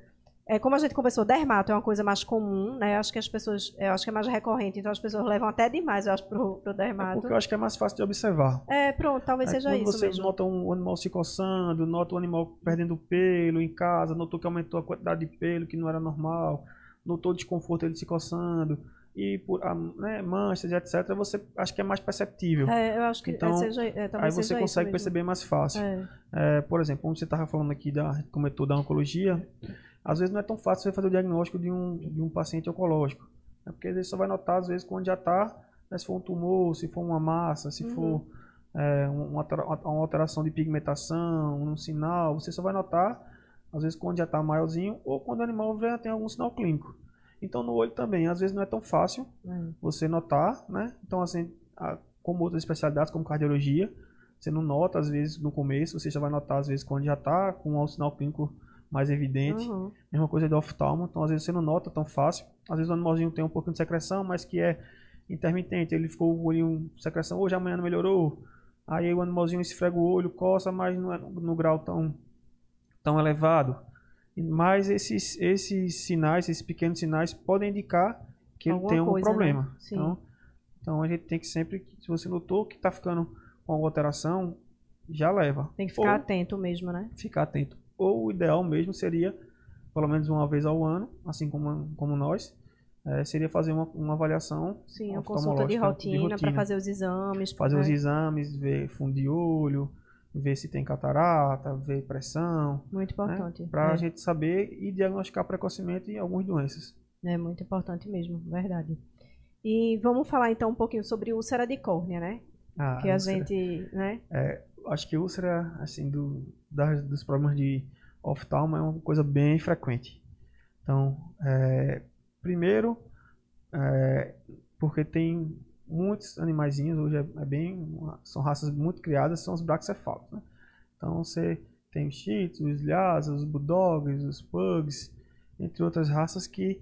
é, como a gente conversou, dermato é uma coisa mais comum, né? Acho que as pessoas, eu acho que é mais recorrente, então as pessoas levam até demais, eu acho, pro, pro É dermato. porque eu acho que é mais fácil de observar. É, pronto, talvez É, seja quando isso você mesmo. nota um animal se coçando, nota o animal perdendo pelo em casa, notou que aumentou a quantidade de pelo que não era normal, notou o desconforto ele se coçando e por né, manchas e etc. Você acho que é mais perceptível. É, eu acho que Então, é, seja, é, Aí você consegue perceber mais fácil. É, É, por exemplo, como você estava falando aqui, da, comentou da oncologia, às vezes não é tão fácil você fazer o diagnóstico de um, de um paciente oncológico. Né? Porque às vezes você só vai notar, às vezes, quando já está, se for um tumor, se for uma massa, se Uhum. for é, uma, uma alteração de pigmentação, um sinal, você só vai notar, às vezes, quando já está maiorzinho ou quando o animal já tem algum sinal clínico. Então, no olho também, às vezes não é tão fácil é. você notar, né? Então, assim, a- como outras especialidades, como cardiologia, você não nota, às vezes, no começo, você já vai notar, às vezes, quando já está com um sinal clínico mais evidente. Uhum. Mesma coisa do oftalmo, então, às vezes, você não nota tão fácil. Às vezes, o animalzinho tem um pouquinho de secreção, mas que é intermitente. Ele ficou com o olhinho secreção, hoje, amanhã não melhorou. Aí, o animalzinho esfrega o olho, coça, mas não é no grau tão, tão elevado. Mas esses, esses sinais, esses pequenos sinais, podem indicar que ele Alguma tem um coisa, né? problema. Sim. Então, então a gente tem que sempre, se você notou que está ficando com alguma alteração, já leva. Tem que ficar Ou atento mesmo, né? ficar atento. Ou o ideal mesmo seria, pelo menos uma vez ao ano, assim como, como nós, eh, seria fazer uma, uma avaliação Sim, a consulta de oftalmológica rotina, para fazer os exames. fazer né? os exames, ver fundo de olho, ver se tem catarata, ver pressão, Muito importante. para a é. gente saber e diagnosticar precocemente algumas doenças. É muito importante mesmo, verdade. E vamos falar então um pouquinho sobre úlcera de córnea, né? Ah, que a gente, né? acho que úlcera, assim, do, das- dos problemas de oftalmo é uma coisa bem frequente. Então, é, primeiro, é, porque tem muitos animaizinhos, hoje é, é bem, são raças muito criadas, são os braxcefálicos, né? Então, você tem os shih tzus, os lhasas, os bulldogs, os pugs, entre outras raças que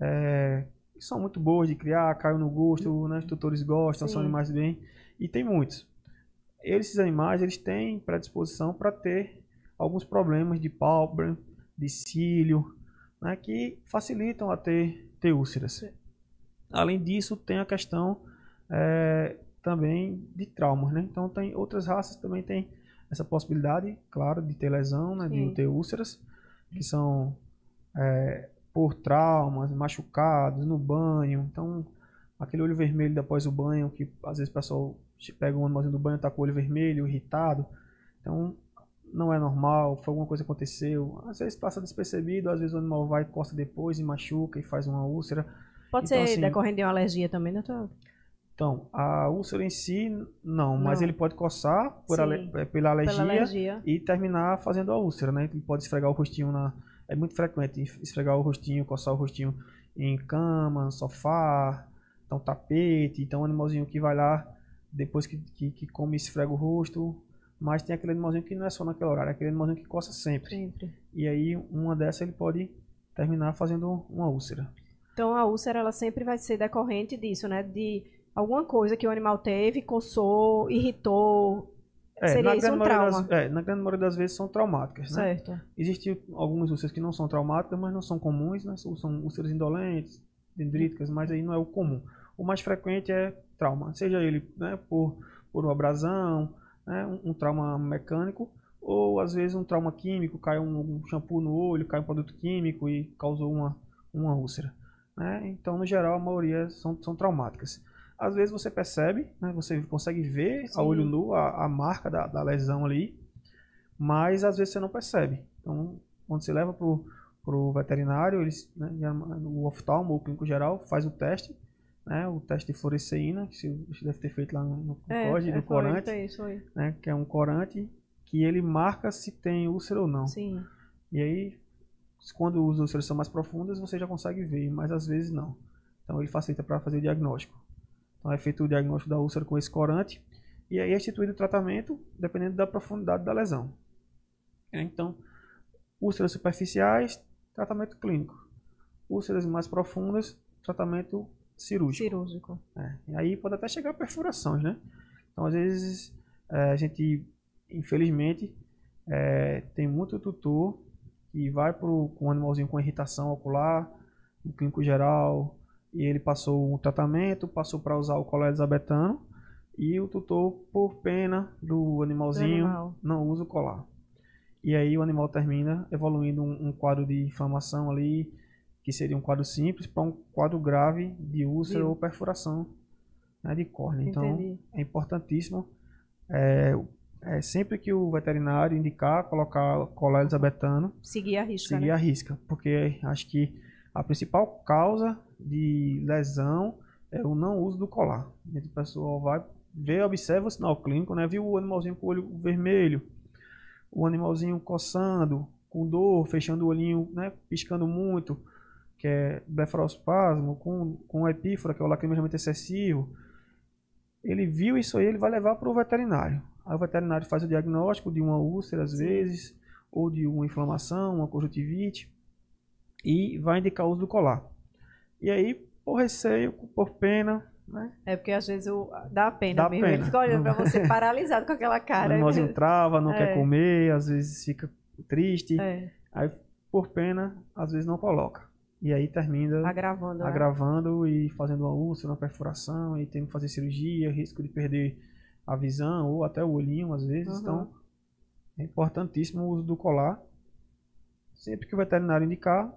é, são muito boas de criar, caiu no gosto, né? os tutores gostam, são Sim. animais bem, e tem muitos esses animais eles têm predisposição para ter alguns problemas de pálpebra, de cílio, né, que facilitam a ter, ter úlceras. Além disso, tem a questão é, também de traumas. Né? Então, tem outras raças também têm essa possibilidade, claro, de ter lesão, né, Sim. de ter úlceras, que são é, por traumas, machucados, no banho. Então, aquele olho vermelho após o banho, que às vezes o pessoal pega um animalzinho do banho e tá com o olho vermelho, irritado. Então, não é normal, foi alguma coisa que aconteceu. Às vezes passa despercebido, às vezes o animal vai, costa depois e machuca e faz uma úlcera. Pode Então, ser assim, decorrente de uma alergia também, doutor? Então, a úlcera em si, não, mas Não. ele pode coçar por ale- eh, pela alergia, Pela alergia. e terminar fazendo a úlcera, né? Ele pode esfregar o rostinho na. É muito frequente esfregar o rostinho, coçar o rostinho em cama, no sofá, então tapete, então um animalzinho que vai lá, depois que, que, que come esfrega o rosto. Mas tem aquele animalzinho que não é só naquele horário, é aquele animalzinho que coça sempre. Sempre. E aí, uma dessas ele pode terminar fazendo uma úlcera. Então a úlcera ela sempre vai ser decorrente disso, né? De alguma coisa que o animal teve, coçou, irritou. Seria na, isso um trauma. das, é, na grande maioria das vezes são traumáticas, né? Certo. Existem algumas úlceras que não são traumáticas, mas não são comuns, né? São são úlceras indolentes, dendríticas, mas aí não é o comum. O mais frequente é trauma, seja ele né, por, por uma abrasão, né, um, um trauma mecânico, ou às vezes um trauma químico, cai um, um shampoo no olho, cai um produto químico e causou uma, uma úlcera. Né? Então, no geral, a maioria são, são traumáticas. Às vezes você percebe, né, você consegue ver Sim. a olho nu a, a marca da, da lesão ali, mas às vezes você não percebe. Então, quando você leva para o veterinário, eles, né, o oftalmo ou o clínico geral faz o teste, né, o teste de fluoresceína, que você deve ter feito lá no, no É, COD, é, do foi, corante, foi aí. né, que é um corante que ele marca se tem úlcera ou não. Sim. E aí, quando as úlceras são mais profundas, você já consegue ver, mas às vezes não. Então ele facilita para fazer o diagnóstico. Então é feito o diagnóstico da úlcera com esse corante e aí é instituído o tratamento dependendo da profundidade da lesão. É, Então, úlceras superficiais, tratamento clínico. Úlceras mais profundas, tratamento cirúrgico. Cirúrgico. É, e aí pode até chegar a perfurações, né? Então, às vezes, é, a gente, infelizmente, é, tem muito tutor que vai pro, com um animalzinho com irritação ocular, no clínico geral, e ele passou um tratamento, passou para usar o colar elisabetano, e o tutor, por pena do animalzinho, animal. não usa o colar. E aí o animal termina evoluindo um, um quadro de inflamação ali, que seria um quadro simples, para um quadro grave de úlcera ou perfuração né, de córnea. Então, Entendi. é importantíssimo, é, é, sempre que o veterinário indicar, colocar colar elisabetano, Seguir a risca, seguir né? a risca, porque acho que a principal causa de lesão é o não uso do colar. O pessoal vai ver, observa o sinal clínico, né? Viu o animalzinho com o olho vermelho, o animalzinho coçando, com dor, fechando o olhinho, né? Piscando muito, que é blefarospasmo, com, com epífora, que é o lacrimejamento excessivo. Ele viu isso aí, ele vai levar para o veterinário. Aí o veterinário faz o diagnóstico de uma úlcera, às vezes, ou de uma inflamação, uma conjuntivite, e vai indicar o uso do colar. E aí, por receio, por pena, né? É porque às vezes o- dá pena Dá mesmo. Ele pena. fica olhando pra você paralisado com aquela cara. animalzinho trava, não É. quer comer, às vezes fica triste. É. Aí, por pena, às vezes não coloca. E aí termina Agravando. né? agravando e fazendo uma úlcera, uma perfuração e tendo que fazer cirurgia, risco de perder a visão ou até o olhinho às vezes. Uhum. Então, é importantíssimo o uso do colar. Sempre que o veterinário indicar,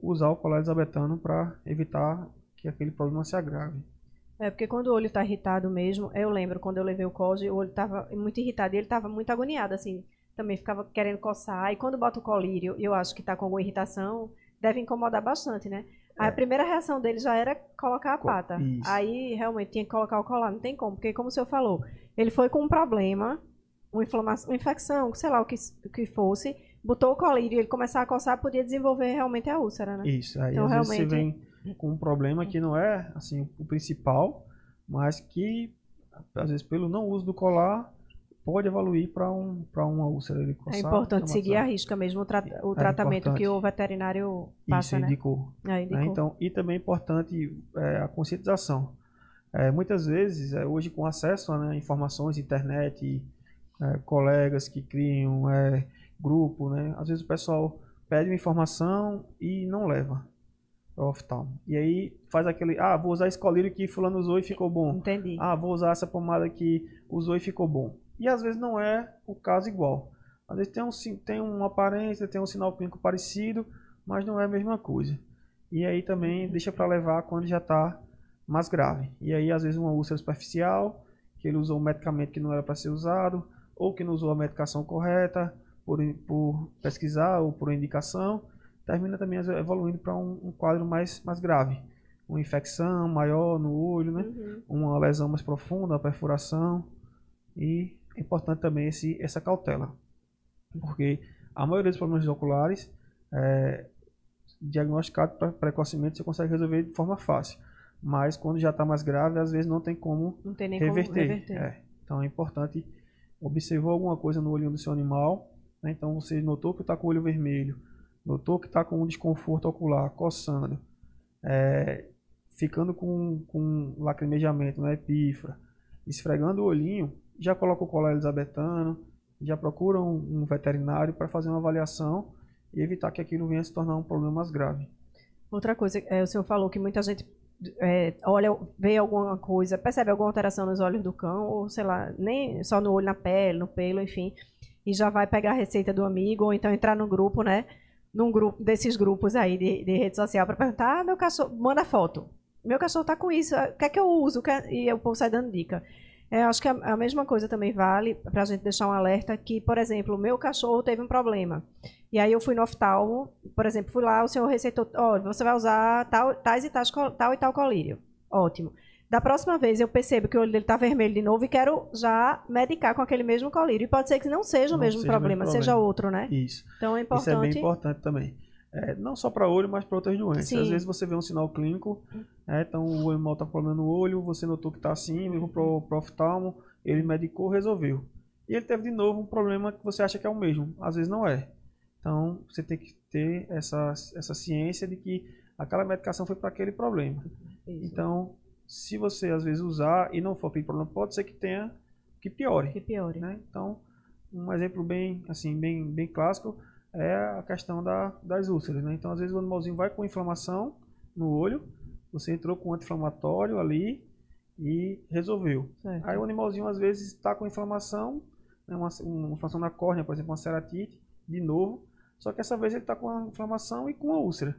usar o colar elisabetano para evitar que aquele problema se agrave. É, porque quando o olho tá irritado mesmo, eu lembro quando eu levei o COD, o olho tava muito irritado e ele tava muito agoniado, assim, também ficava querendo coçar. E quando bota o colírio, eu acho que tá com alguma irritação, deve incomodar bastante, né? Aí a primeira reação dele já era colocar a É. Pata. isso. Aí realmente tinha que colocar o colar, não tem como, porque como o senhor falou, ele foi com um problema, uma inflamação, uma infecção, sei lá o que, o que fosse, botou o colírio e ele começar a coçar, podia desenvolver realmente a úlcera, né? Isso, aí Então, às vezes você realmente- vem com um problema que não é assim o principal, mas que às vezes pelo não uso do colar pode evoluir para um, uma úlcera. Ele É coçar, importante seguir a risca mesmo o, tra- o É tratamento importante. que o veterinário Isso, passa, né? indicou. É, né? indicou. Então, e também é importante é, a conscientização. É, muitas vezes, é, hoje com acesso a né, informações, internet, é, colegas que criam é, grupo, né? às vezes o pessoal pede uma informação e não leva para o oftalmo. E aí faz aquele, ah, vou usar esse colírio que fulano usou e ficou bom. Entendi. Ah, vou usar essa pomada que usou e ficou bom. E às vezes não é o caso igual. Às vezes tem, um, tem uma aparência, tem um sinal clínico parecido, mas não é a mesma coisa. E aí também deixa para levar quando já está mais grave. E aí às vezes uma úlcera superficial, que ele usou um medicamento que não era para ser usado, ou que não usou a medicação correta por, por pesquisar ou por indicação, termina também evoluindo para um, um quadro mais, mais grave. Uma infecção maior no olho, né? Uhum. uma lesão mais profunda, uma perfuração. E é importante também esse, essa cautela. Porque a maioria dos problemas oculares, é, diagnosticado pre- precocemente, você consegue resolver de forma fácil. Mas quando já está mais grave, às vezes não tem como Não tem nem reverter. como reverter. É. Então é importante observar alguma coisa no olhinho do seu animal. né? Então você notou que está com o olho vermelho, notou que está com um desconforto ocular, coçando, é, ficando com, com lacrimejamento na epífora, esfregando o olhinho, já coloca o colar elisabetano, já procura um, um veterinário para fazer uma avaliação e evitar que aquilo venha se tornar um problema mais grave. Outra coisa, é, o senhor falou que muita gente é, olha, vê alguma coisa, percebe alguma alteração nos olhos do cão, ou sei lá, nem só no olho, na pele, no pelo, enfim, e já vai pegar a receita do amigo, ou então entrar no grupo, né? Num grupo desses grupos aí de, de rede social para perguntar, ah, meu cachorro, manda foto. Meu cachorro tá com isso, o que é que eu uso? É- E o povo sai dando dica. É, acho que a, a mesma coisa também vale para a gente deixar um alerta que, por exemplo, o meu cachorro teve um problema. E aí eu fui no oftalmo, por exemplo, fui lá, o senhor receitou, ó, você vai usar tal, tais e tais, tal e tal colírio. Ótimo. Da próxima vez eu percebo que o olho dele está vermelho de novo e quero já medicar com aquele mesmo colírio. E pode ser que não seja o Não mesmo seja problema, mesmo seja problema. outro, né? Isso. Então é Isso é bem importante. importante também. É, não só para olho, mas para outras doenças. Sim. Às vezes você vê um sinal clínico, né, então o animal está com problema no olho, você notou que está assim, levou para o oftalmo, ele medicou, resolveu. E ele teve de novo um problema que você acha que é o mesmo, às vezes não é. Então você tem que ter essa, essa ciência de que aquela medicação foi para aquele problema. Isso. Então, se você às vezes usar e não for aquele problema, pode ser que tenha que piore que piore. né? Então, um exemplo bem, assim, bem, bem clássico é a questão da, das úlceras, né? Então, às vezes o animalzinho vai com inflamação no olho, você entrou com um anti-inflamatório ali e resolveu. Certo. Aí o animalzinho às vezes está com inflamação, né? uma, uma inflamação na córnea, por exemplo, uma ceratite, de novo, só que essa vez ele está com a inflamação e com a úlcera.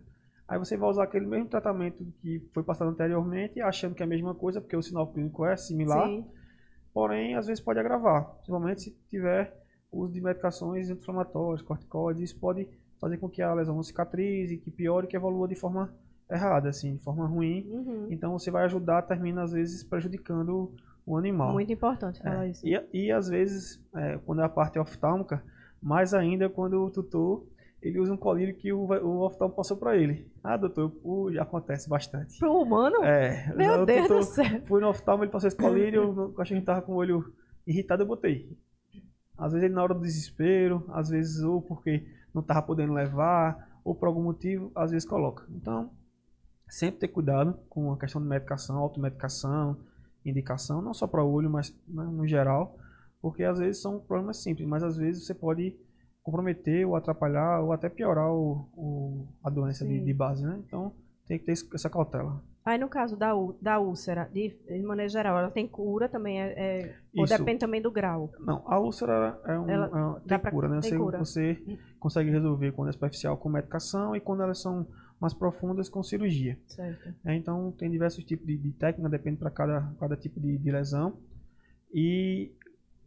Aí você vai usar aquele mesmo tratamento que foi passado anteriormente, achando que é a mesma coisa, porque o sinal clínico é similar, Sim. porém às vezes pode agravar, principalmente se tiver uso de medicações inflamatórias, corticoides, isso pode fazer com que a lesão não cicatrize, que piore, que evolua de forma errada, assim, de forma ruim. Uhum. Então você vai ajudar, termina às vezes prejudicando o animal. Muito importante É, falar isso. E, e às vezes, é, quando é a parte oftálmica, mais ainda quando o tutor ele usa um colírio que o, o oftalmo passou para ele. Ah, doutor, já acontece bastante. Pro humano? É, Meu o Deus tutor- do céu. Fui no oftalmo, ele passou esse colírio, o cachorrinho tava com o olho irritado, eu botei. Às vezes ele na hora do desespero, às vezes ou porque não tava podendo levar, ou por algum motivo, às vezes coloca. Então, sempre ter cuidado com a questão de medicação, automedicação, indicação, não só para olho, mas né, no geral, porque às vezes são problemas simples, mas às vezes você pode comprometer ou atrapalhar ou até piorar o, o a doença de, de base, né? Então tem que ter essa cautela. Aí no caso da, da úlcera, de, de maneira geral, ela tem cura também, é, é- ou depende também do grau. Não, a úlcera é um, Ela é tem pra- cura, né? tem você, cura. você consegue resolver quando é superficial com medicação e quando elas são mais profundas com cirurgia. Certo. né? Então tem diversos tipos de, de técnica, depende para cada, cada tipo de, de lesão. E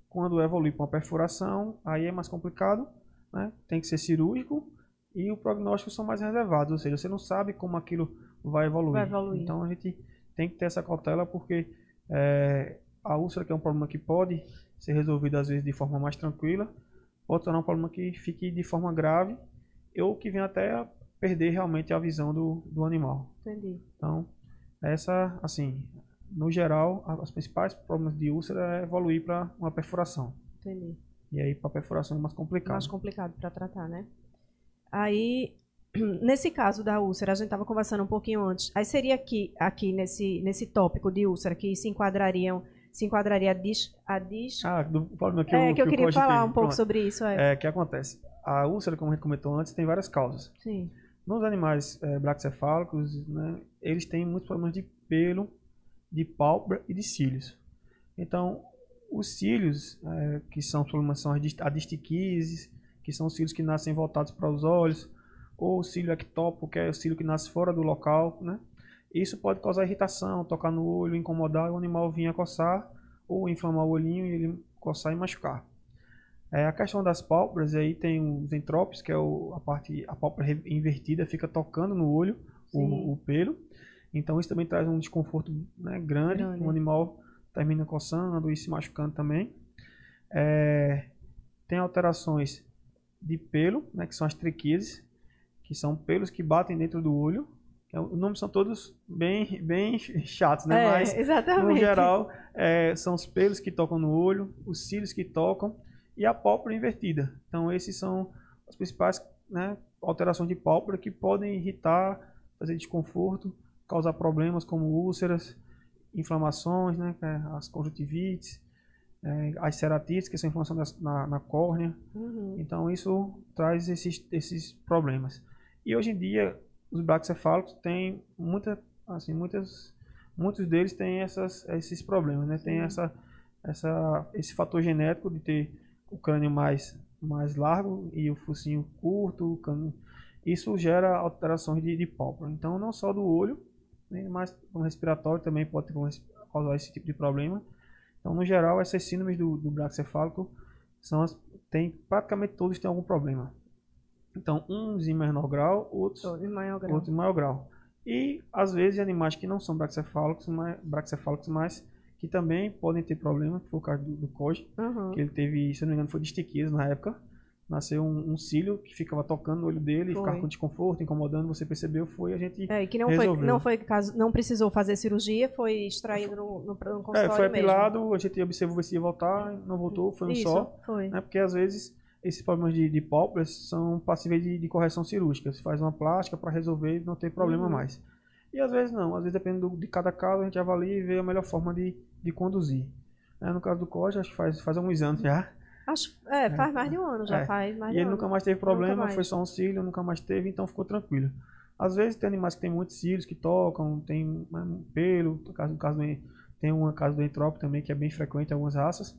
quando evolui para uma perfuração, aí é mais complicado, né? tem que ser cirúrgico e o prognóstico são mais reservados, ou seja, você não sabe como aquilo vai evoluir. Vai evoluir. Então a gente tem que ter essa cautela porque é, a úlcera, que é um problema que pode ser resolvido às vezes de forma mais tranquila, pode tornar um problema que fique de forma grave ou que venha até perder realmente a visão do, do animal. Entendi. Então, essa, assim, no geral, a- os principais problemas de úlcera é evoluir para uma perfuração. Entendi. E aí, para perfuração é mais complicado. Mais complicado para tratar, né? Aí, nesse caso da úlcera, a gente estava conversando um pouquinho antes. Aí seria aqui, aqui nesse, nesse tópico de úlcera que se enquadrariam, se enquadraria a dis, a dis Ah, do problema que, é, o, que eu queria falar um pouco Pronto. sobre isso. É. É, que acontece? A úlcera, como a gente comentou antes, tem várias causas. Sim. Nos animais é, braxcefálicos, né, eles têm muitos problemas de pelo, de pálpebra e de cílios. Então, os cílios, é, que são problemas são a distiquises, que são os cílios que nascem voltados para os olhos, ou o cílio ectópico, que é o cílio que nasce fora do local, né? Isso pode causar irritação, tocar no olho, incomodar, e o animal vir a coçar, ou inflamar o olhinho e ele coçar e machucar. É, a questão das pálpebras, aí tem os entrópios, que é o- a parte, a pálpebra invertida, fica tocando no olho o, o pelo. Então isso também traz um desconforto né, grande, Grande. o animal termina coçando e se machucando também. É, tem alterações de pelo, né, que são as triquises, que são pelos que batem dentro do olho. É, Os nomes são todos bem, bem chatos, né? É, Mas exatamente. no geral, é, são os pelos que tocam no olho, os cílios que tocam e a pálpebra invertida. Então, esses são as principais né, alterações de pálpebra que podem irritar, fazer desconforto, causar problemas como úlceras, inflamações, né, é as conjuntivites, é, as ceratites, que são inflamação na, na córnea. Uhum. Então, isso traz esses, esses problemas. E hoje em dia, os braxcefálicos têm muita, assim, muitas, muitos deles têm essas, esses problemas, né? Tem essa, essa, esse fator genético de ter o crânio mais, mais largo e o focinho curto, o cano- isso gera alterações de, de pálpebra. Então, não só do olho, né, mas no respiratório também pode causar esse tipo de problema. Então, no geral, essas síndromes do, do braxcefálico são as, tem, praticamente todos têm algum problema. Então, uns em menor grau, outros, Tô, em maior grau. outros em maior grau. E, às vezes, animais que não são braxcefálicos, mas, braxcefálicos, mas que também podem ter problema, que foi o caso do, do Koji, Uhum. que ele teve, se não me engano, foi de estiquias na época. Nasceu um, um cílio que ficava tocando no olho dele, Foi. ficava com desconforto, incomodando, você percebeu, foi a gente... É, que não foi, Resolveu. não foi caso, não precisou fazer cirurgia, foi extraído no, no, no É, consultório foi mesmo. apilado, a gente observou se ia voltar, não voltou, foi um Isso, só. foi. né? Porque às vezes esses problemas de, de pálpebras são passíveis de, de correção cirúrgica. Você faz uma plástica para resolver e não ter problema Uhum. mais. E às vezes não, às vezes depende do- de cada caso, a gente avalia e vê a melhor forma de, de conduzir. Né, No caso do COJ, acho que faz, faz alguns anos já. Acho, é, faz mais de um ano, já É. faz mais E ele ano. nunca mais teve problema, mais. foi só um cílio, nunca mais teve, então ficou tranquilo. Às vezes tem animais que tem muitos cílios que tocam, tem né, um pelo, no caso, no caso do, tem uma caso do entrópio também que é bem frequente em algumas raças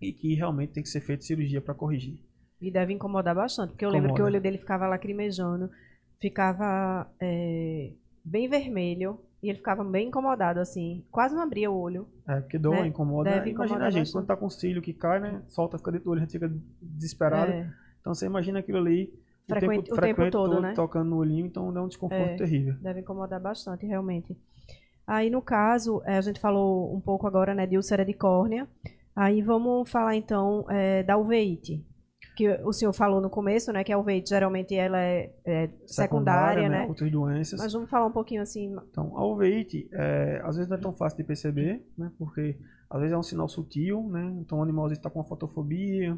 e que realmente tem que ser feita cirurgia para corrigir. E deve incomodar bastante, porque eu lembro que o Incomoda. olho dele ficava lacrimejando, ficava é, bem vermelho, e ele ficava bem incomodado, assim. Quase não abria o olho. É, porque dói, Né? incomoda. Deve Imagina a gente, bastante. quando tá com cílio que cai, né? Solta, fica dentro do olho, a gente fica desesperado. É, Então você imagina aquilo ali o Frequente- tempo, o tempo frequente todo, né? tocando no olhinho, então dá um desconforto É. terrível. deve incomodar bastante, realmente. Aí, no caso, é, a gente falou um pouco agora, né, de úlcera de córnea. Aí vamos falar, então, é, da uveíte. Que o senhor falou no começo, né, que a uveíte geralmente ela é, é secundária, né? Outras doenças. Mas vamos falar um pouinho assim. Então, a uveíte, é, às vezes não é tão fácil de perceber, né? Porque às vezes é um sinal sutil, né? Então o animal está com uma fotofobia,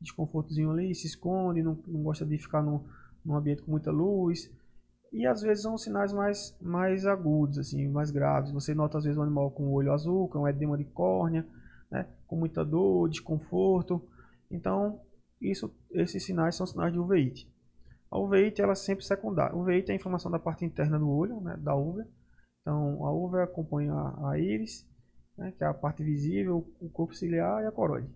desconfortozinho ali, se esconde, não, não gosta de ficar num, num ambiente com muita luz. E às vezes são sinais mais, mais agudos, assim, mais graves. Você nota às vezes o animal com o olho azul, com um edema de córnea, né? com muita dor, desconforto. Então, isso, esses sinais são sinais de uveíte. A uveíte ela é sempre secundária. Uveíte é a inflamação da parte interna do olho, né, da uva. Então, a uva acompanha a, a íris, né, que é a parte visível, o corpo ciliar e a coroide.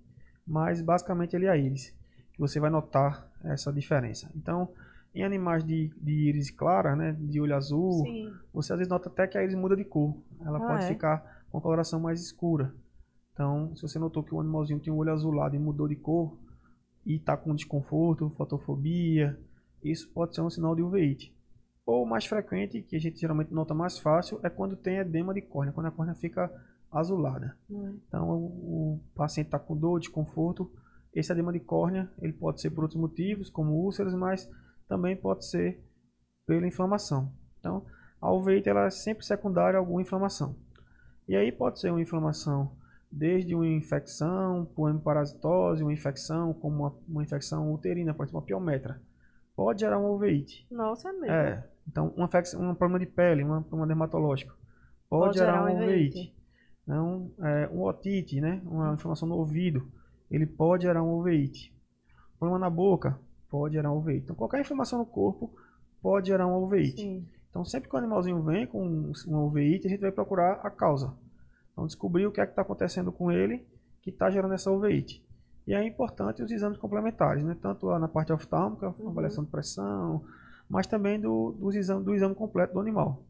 Mas, basicamente, ele é a íris, que você vai notar essa diferença. Então, em animais de, de íris clara, né, de olho azul, Sim. você às vezes nota até que a íris muda de cor. Ela ah, pode é? ficar com a coloração mais escura. Então, se você notou que o animalzinho tem um olho azulado e mudou de cor, e está com desconforto, fotofobia, isso pode ser um sinal de uveíte. Ou mais frequente, que a gente geralmente nota mais fácil, é quando tem edema de córnea, quando a córnea fica azulada. Hum. Então o, o paciente está com dor, desconforto. Esse edema de córnea ele pode ser por outros motivos, como úlceras, mas também pode ser pela inflamação. Então a uveíte ela é sempre secundária a alguma inflamação. E aí pode ser uma inflamação desde uma infecção, por parasitose, uma infecção, como uma, uma infecção uterina, pode ser uma piometra pode gerar uma uveíte. Nossa, é mesmo. É. Então, uma um problema de pele, um problema dermatológico, pode, pode gerar, gerar uma uveíte. Então, é, um otite, né? Uma inflamação no ouvido, ele pode gerar uma uveíte. Problema na boca, pode gerar uma uveíte. Então, qualquer inflamação no corpo pode gerar uma uveíte. Sim. Então, sempre que o animalzinho vem com uma uveíte, a gente vai procurar a causa. Então, descobrir o que é que está acontecendo com ele que está gerando essa uveíte. E é importante os exames complementares, né? tanto na parte oftálmica, uhum. avaliação de pressão, mas também do, do, exame, do exame completo do animal.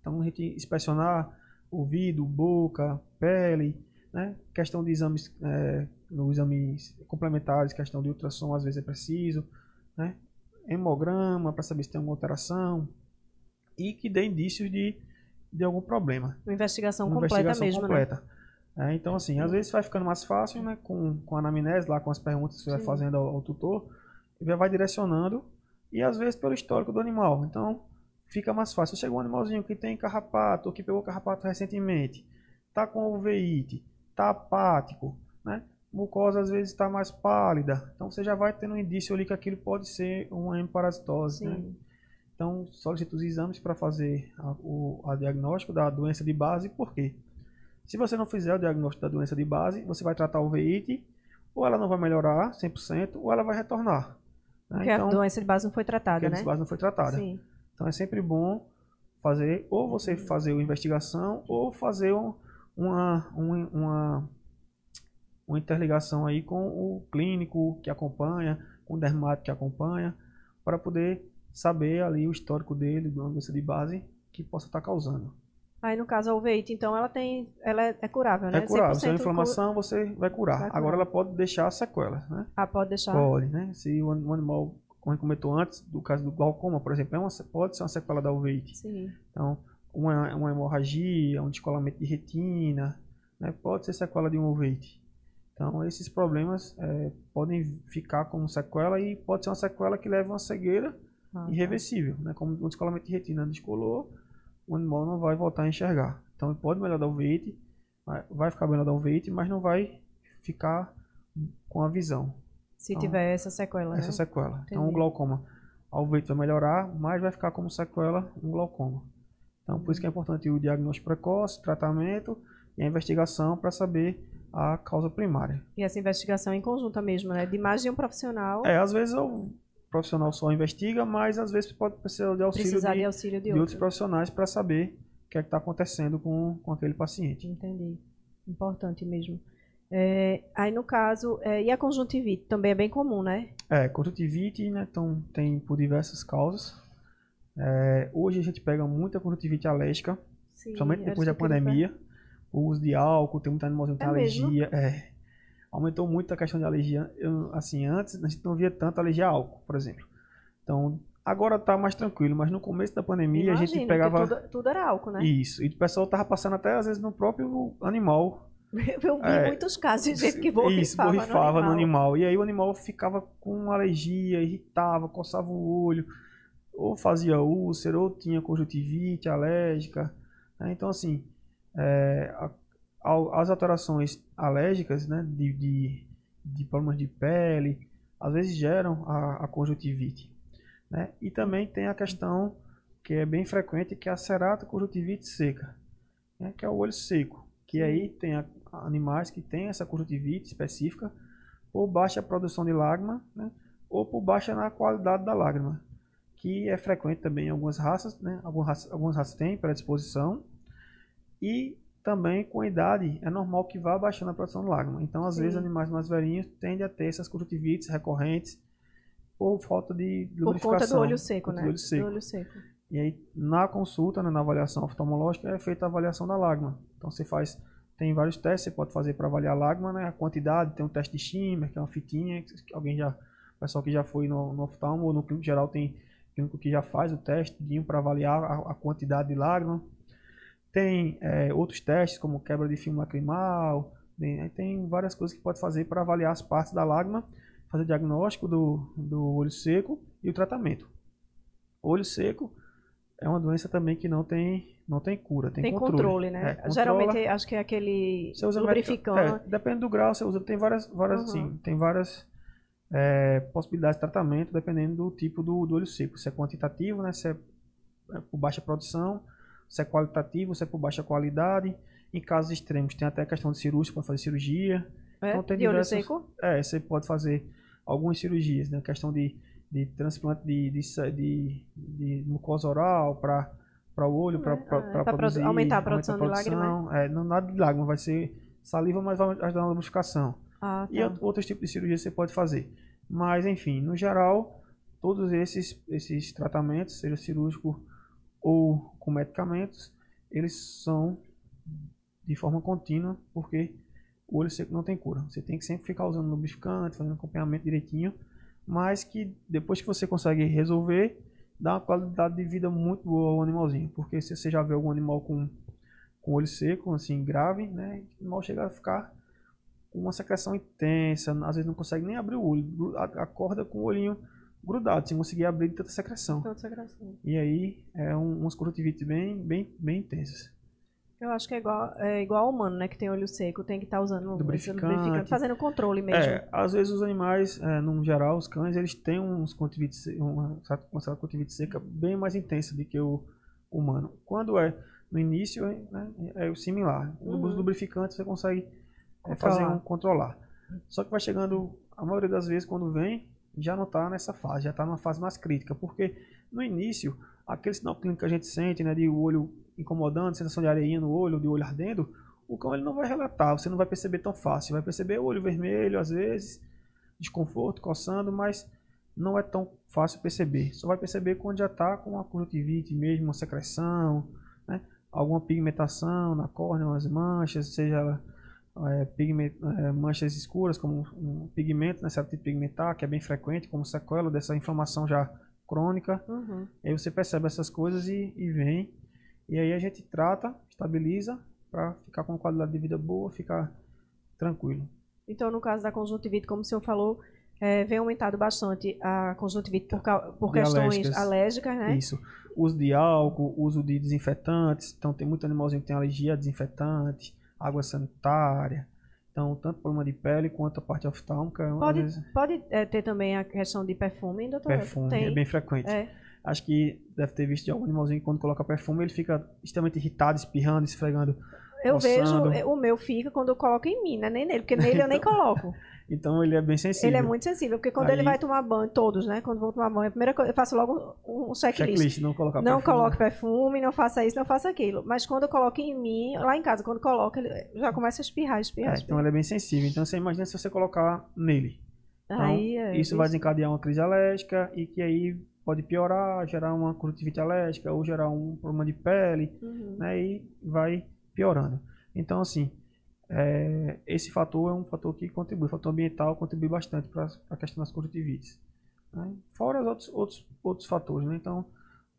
Então a gente inspecionar ouvido, boca, pele, né? questão de exames, é, no exames complementares, questão de ultrassom às vezes é preciso, né? hemograma para saber se tem alguma alteração e que dê indícios de, de algum problema. Uma investigação Uma completa investigação mesmo, né? completa. né? É, então, assim, às vezes vai ficando mais fácil, né? Com, com a anamnese, lá com as perguntas que você Sim. vai fazendo ao, ao tutor, ele vai direcionando, e às vezes pelo histórico do animal. Então, fica mais fácil. Chega um animalzinho que tem carrapato, ou que pegou carrapato recentemente, tá com uveíte, tá apático, né? Mucosa às vezes está mais pálida. Então, você já vai tendo um indício ali que aquilo pode ser uma hemparasitose, né? Então, solicita os exames para fazer a, o a diagnóstico da doença de base, por quê? Se você não fizer o diagnóstico da doença de base, você vai tratar o veíte, ou ela não vai melhorar 100%, ou ela vai retornar. Né? Porque então, a doença de base não foi tratada, né? A doença de base não foi tratada. Sim. Então é sempre bom fazer, ou você fazer uma investigação, ou fazer um, uma, uma, uma, uma interligação aí com o clínico que acompanha, com o dermato que acompanha, para poder saber ali o histórico dele, da doença de base, que possa estar causando. Aí, no caso, a uveíte, então, ela tem, ela é, é curável, né? É curável. Se é inflamação, você vai curar. vai curar. Agora, ela pode deixar sequelas, né? Ah, pode deixar? Pode, né? Se o animal, como a gente comentou antes, do caso do glaucoma, por exemplo, é uma, pode ser uma sequela da uveíte. Sim. Então, uma, uma hemorragia, um descolamento de retina, né? Pode ser sequela de um uveíte. Então, esses problemas é, podem ficar como sequela e pode ser uma sequela que leva a uma cegueira ah, irreversível, tá. né? Como um descolamento de retina descolou, o animal não vai voltar a enxergar. Então pode melhorar o veite, vai ficar melhor o veite, mas não vai ficar com a visão. Se então, tiver essa sequela, Essa né? sequela. Entendi. Então o glaucoma, o veite vai melhorar, mas vai ficar como sequela um glaucoma. Então por isso que é importante o diagnóstico precoce, tratamento e a investigação para saber a causa primária. E essa investigação em conjunta mesmo, né? De mais de um profissional. É, às vezes eu profissional só investiga, mas às vezes pode precisar de auxílio, precisar de, de, auxílio de, de outros profissionais para saber o que é está acontecendo com, com aquele paciente. Entendi. Importante mesmo. É, aí no caso, é, e a conjuntivite também é bem comum, né? É, conjuntivite, né, então, tem por diversas causas. É, hoje a gente pega muita conjuntivite alérgica, Sim, somente depois da pandemia. O uso de álcool, tem muita animalzinho que tem é alergia. É, aumentou muito a questão de alergia. Eu, assim, antes a gente não via tanta alergia a álcool, por exemplo. Então, agora tá mais tranquilo, mas no começo da pandemia a gente pegava. Tudo, tudo, era álcool, né? Isso. E o pessoal tava passando até às vezes no próprio animal. Eu vi é, muitos casos de gente que borrifava, isso, borrifava no, animal. no animal. E aí o animal ficava com alergia, irritava, coçava o olho, ou fazia úlcera, ou tinha conjuntivite alérgica. Né? Então, assim, é, a, as alterações alérgicas, né, de, de, de, problemas de pele, às vezes geram a, a conjuntivite. Né? E também tem a questão que é bem frequente, que é a cerata conjuntivite seca, né, que é o olho seco, que aí tem a, animais que têm essa conjuntivite específica, por baixa produção de lágrima, né? ou por baixa na qualidade da lágrima, que é frequente também em algumas raças, né? algumas, raças, algumas raças têm predisposição, e também com a idade é normal que vá baixando a produção de lágrima. Então, às Sim. vezes, animais mais velhinhos tendem a ter essas conjuntivites recorrentes por falta de lubrificação. Por conta do olho seco, né? Do olho seco. Do olho seco. E aí, na consulta, né, na avaliação oftalmológica, é feita a avaliação da lágrima. Então, você faz, tem vários testes você pode fazer para avaliar a lágrima, né? A quantidade, tem um teste de shimmer, que é uma fitinha, que alguém já, o pessoal que já foi no, no oftalmo ou no clínico geral tem clínico que já faz o teste para avaliar a, a, quantidade de lágrima. Tem é, outros testes, como quebra de filme lacrimal, tem, tem várias coisas que pode fazer para avaliar as partes da lágrima, fazer diagnóstico do, do olho seco e o tratamento. Olho seco é uma doença também que não tem, não tem cura, tem, tem controle. controle né? É, Geralmente acho que é aquele você usa lubrificante. É, depende do grau, você usa, tem várias, várias, uhum. sim, tem várias é, possibilidades de tratamento dependendo do tipo do, do olho seco. Se é quantitativo, né? Se é, é por baixa produção, se é qualitativo, se é por baixa qualidade. Em casos extremos, tem até a questão de cirurgia, para fazer cirurgia. É, então, tem de diversos, seco? É, você pode fazer algumas cirurgias, né? Questão de de transplante de, de, de, de mucosa oral para para o olho, para é, produzir, aumentar a produção, aumentar a produção de lágrima. É, não nada de lágrima, vai ser saliva, mas vai ajudar na lubrificação. Ah, tá. E outros tipos de cirurgia você pode fazer. Mas, enfim, no geral, todos esses, esses tratamentos, seja cirúrgico ou com medicamentos, eles são de forma contínua, porque o olho seco não tem cura. Você tem que sempre ficar usando lubrificante, fazendo acompanhamento direitinho, mas que depois que você consegue resolver, dá uma qualidade de vida muito boa ao animalzinho. Porque se você já vê algum animal com, com olho seco, assim, grave, né? O animal chega a ficar com uma secreção intensa, às vezes não consegue nem abrir o olho, acorda com o olhinho grudado, sem conseguir abrir de tanta secreção. Tanta secreção. E aí é um, umas conjuntivites bem, bem, bem intensas. Eu acho que é igual, é igual ao humano, né? Que tem olho seco, tem que estar tá usando lubrificante. lubrificante, fazendo controle mesmo. É, às vezes os animais, é, no geral, os cães, eles têm uns uma, uma contivite seca bem mais intensa do que o humano. Quando é no início, né, é o similar. Uhum. Os lubrificantes você consegue é, fazer um controlar. Só que vai chegando, a maioria das vezes, quando vem, já não está nessa fase, já está numa fase mais crítica. Porque no início, aquele sinal clínico que a gente sente, né, de olho incomodando, sensação de areinha no olho, de olho ardendo, o cão ele não vai relatar, você não vai perceber tão fácil. Vai perceber o olho vermelho às vezes, desconforto, coçando, mas não é tão fácil perceber. Só vai perceber quando já está com uma conjuntivite mesmo, uma secreção, né? alguma pigmentação na córnea, umas manchas, seja é, pigment, é, manchas escuras, como um pigmento, né, tipo pigmentar, que é bem frequente, como sequela dessa inflamação já crônica. Uhum. Aí você percebe essas coisas e, e vem e aí a gente trata, estabiliza para ficar com uma qualidade de vida boa, ficar tranquilo. Então, no caso da conjuntivite, como o senhor falou, é, vem aumentado bastante a conjuntivite por, por questões alérgicas, alérgicas, né? Isso. Uso de álcool, uso de desinfetantes. Então, tem muito animalzinho que tem alergia a desinfetantes, água sanitária. Então, tanto problema de pele quanto a parte oftálmica. Pode, vezes... pode é, ter também a questão de perfume, doutor? Perfume, é tem. é bem frequente. É. Acho que deve ter visto de algum animalzinho que quando coloca perfume, ele fica extremamente irritado, espirrando, esfregando. Eu vejo, o meu fica quando eu coloco em mim, né? Nem nele, porque nele eu nem coloco. Então ele é bem sensível. Ele é muito sensível, porque quando Aí... ele vai tomar banho, todos, né? Quando vão tomar banho, a primeira coisa, eu faço logo um checklist. Checklist, não colocar Não perfume. coloque perfume, não faça isso, não faça aquilo. Mas quando eu coloco em mim, lá em casa, quando coloca, ele já começa a espirrar, espirrar, é, espirrar. Então ele é bem sensível. Então você imagina se você colocar nele. Então, aí, é, isso vai desencadear uma crise alérgica e que aí pode piorar, gerar uma conjuntivite alérgica ou gerar um problema de pele, uhum. né? E vai piorando. Então, assim, é, esse fator é um fator que contribui, o fator ambiental contribui bastante para a questão das conjuntivites. Né? Fora os outros, outros, outros fatores, né? Então,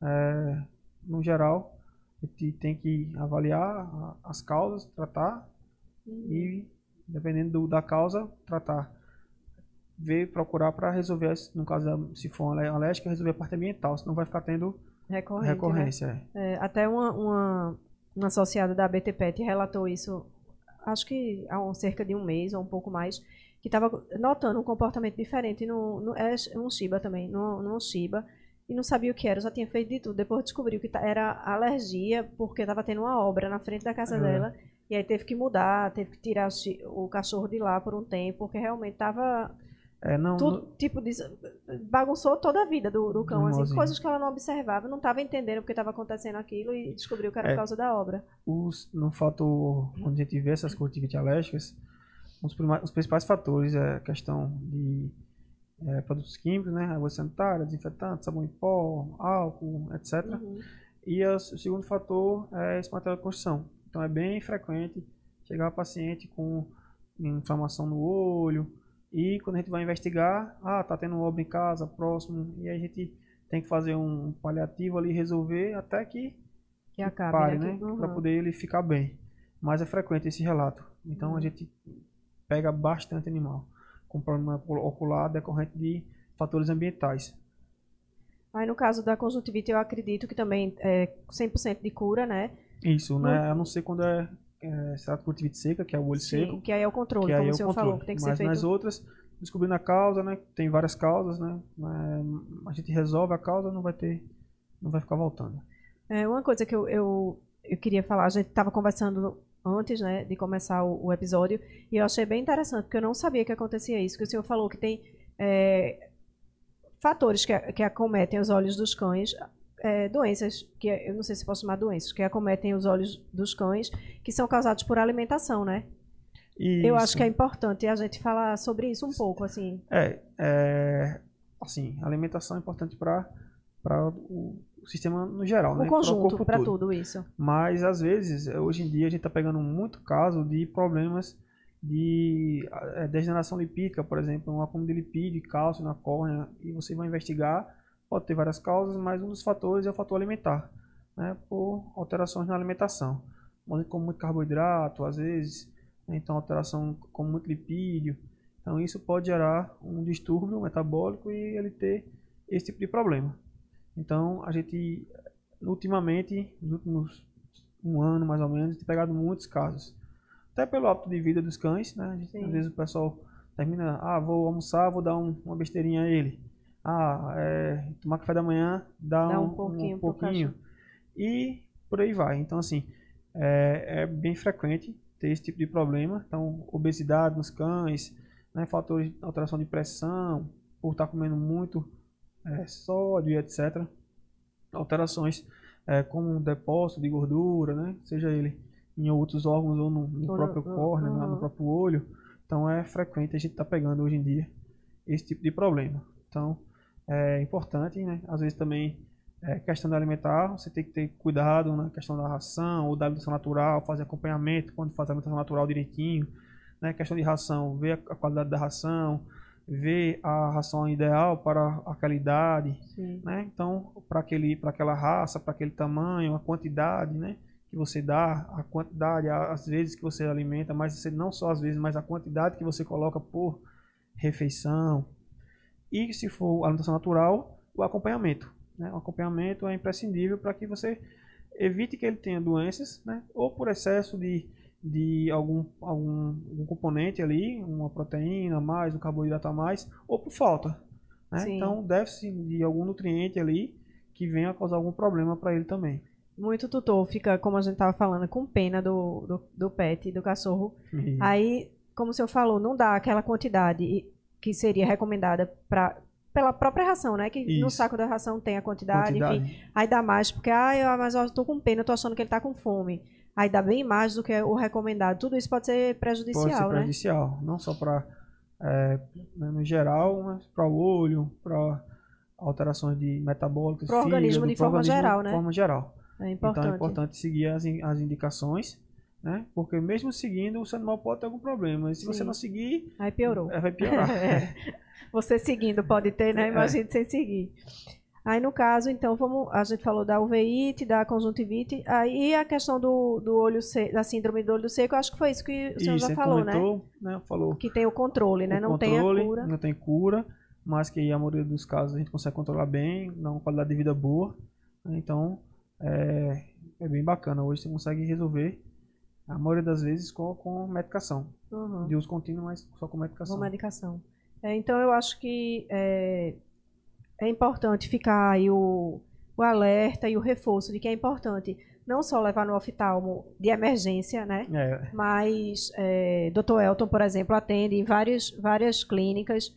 é, no geral, a gente tem que avaliar as causas, tratar e, dependendo do, da causa, tratar ver, procurar para resolver, no caso se for uma alérgica, resolver a parte ambiental, senão vai ficar tendo Recorrente, recorrência. Né? É, até uma, uma, uma, associada da BTPET relatou isso, acho que há cerca de um mês ou um pouco mais, que estava notando um comportamento diferente no, no é um Shiba também, no, no Shiba, e não sabia o que era, já tinha feito de tudo. Depois descobriu que era alergia, porque estava tendo uma obra na frente da casa uhum. dela E aí teve que mudar, teve que tirar o cachorro de lá por um tempo, porque realmente estava é, não, tudo, não... tipo, bagunçou toda a vida do, do cão, assim, coisas que ela não observava, não estava entendendo porque estava acontecendo aquilo e descobriu que era é, por causa da obra. Os, no fator, quando a gente vê essas conjuntivites alérgicas, os, os principais fatores é a questão de é, produtos químicos, né, água sanitária, desinfetante, sabão em pó, álcool, etc. Uhum. E as, o segundo fator é esse material de construção. Então é bem frequente chegar a paciente com inflamação no olho, e quando a gente vai investigar, ah, tá tendo obra em casa, próximo, e a gente tem que fazer um paliativo ali, resolver até que, que acabe, pare, né? né? Uhum. Para poder ele ficar bem. Mas é frequente esse relato. Então uhum. a gente pega bastante animal com problema ocular decorrente de fatores ambientais. Aí no caso da conjuntivite eu acredito que também é 100% de cura, né? Isso, né? A não ser quando é é, conjuntivite seca, que é o olho Sim, seco. que aí é o controle, que como é o senhor falou, que tem que Mas ser feito... nas outras, descobrindo a causa, né? Tem várias causas, né? A gente resolve a causa, não vai ter, não vai ficar voltando. É, uma coisa que eu, eu, eu queria falar, a gente estava conversando antes, né, de começar o, o, episódio, e eu achei bem interessante, porque eu não sabia que acontecia isso, que o senhor falou que tem é, fatores que, que acometem os olhos dos cães, é, doenças, que eu não sei se posso chamar doenças, que acometem os olhos dos cães, que são causados por alimentação, né? Isso. Eu acho que é importante a gente falar sobre isso um pouco, assim. É, é assim, alimentação é importante para o, o sistema no geral, o né? conjunto, para tudo isso. Mas, às vezes, hoje em dia, a gente está pegando muito caso de problemas de é, degeneração lipídica, por exemplo, um acúmulo de lipídio cálcio na córnea, e você vai investigar Pode ter várias causas, mas um dos fatores é o fator alimentar, né, por alterações na alimentação. Como muito carboidrato, às vezes, né, então alteração como muito lipídio. Então isso pode gerar um distúrbio metabólico e ele ter esse tipo de problema. Então a gente, ultimamente, nos últimos um ano mais ou menos, tem pegado muitos casos. Até pelo hábito de vida dos cães, né? Gente, às vezes o pessoal termina, ah, vou almoçar, vou dar um, uma besteirinha a ele ah, é, tomar café da manhã dá, dá um, um, pouquinho. Um pouquinho. E por aí vai. Então, assim, é, é, bem frequente ter esse tipo de problema. Então, obesidade nos cães, né, fatores de alteração de pressão, por estar comendo muito é, sódio e etc. Alterações é, como um depósito de gordura, né, seja ele em outros órgãos ou no, no próprio córnea, no próprio olho. Então, é frequente a gente estar tá pegando hoje em dia esse tipo de problema. Então, é importante, né? Às vezes também é questão da alimentar, você tem que ter cuidado na questão da ração ou da alimentação natural, fazer acompanhamento quando faz a alimentação natural direitinho, né? Questão de ração, ver a qualidade da ração, ver a ração ideal para aquela idade, Sim. né? Então, para aquele, para aquela raça, para aquele tamanho, a quantidade, né? Que você dá, a quantidade, as vezes que você alimenta, mas você não só as vezes, mas a quantidade que você coloca por refeição, e se for alimentação natural, o acompanhamento. Né? O acompanhamento é imprescindível para que você evite que ele tenha doenças, né? ou por excesso de, de algum, algum, algum componente ali, uma proteína a mais, um carboidrato a mais, ou por falta. Né? Então, deve-se de algum nutriente ali que venha a causar algum problema para ele também. Muito tutor fica, como a gente estava falando, com pena do, do, do pet, do cachorro. Aí, como o senhor falou, não dá aquela quantidade que seria recomendada para pela própria ração, né? Que Isso. no saco da ração tem a quantidade, quantidade, enfim. Aí dá mais, porque, ah, eu, mas eu tô com pena, eu tô achando que ele tá com fome. Aí dá bem mais do que o recomendado. Tudo isso pode ser prejudicial, pode ser né? prejudicial, não só para é, né, no geral, mas para o olho, para alterações de metabólicas, para o organismo de forma geral, né? De forma geral. É importante. Então é importante seguir as, as indicações né? Porque mesmo seguindo, o seu animal pode ter algum problema. E se Sim. você não seguir. Aí piorou. É, vai piorar. é. Você seguindo pode ter, né? Imagina é. sem seguir. Aí, no caso, então, vamos, a gente falou da uveíte, da conjuntivite. Aí, a questão do, do olho seco, da síndrome do olho seco, acho que foi isso que o senhor isso, já falou, né? comentou, né? né? Falou. Que tem o controle, né? O não controle, tem a cura. Não tem cura, mas que a maioria dos casos a gente consegue controlar bem, dá uma qualidade de vida boa. Então, é, é bem bacana. Hoje você consegue resolver a maioria das vezes com, com medicação. Uhum. De uso contínuo, mas só com medicação. Com medicação. É, então eu acho que é, é importante ficar aí o, o alerta e o reforço de que é importante não só levar no oftalmo de emergência, né? É. Mas é, Dr. Elton, por exemplo, atende em várias, várias clínicas.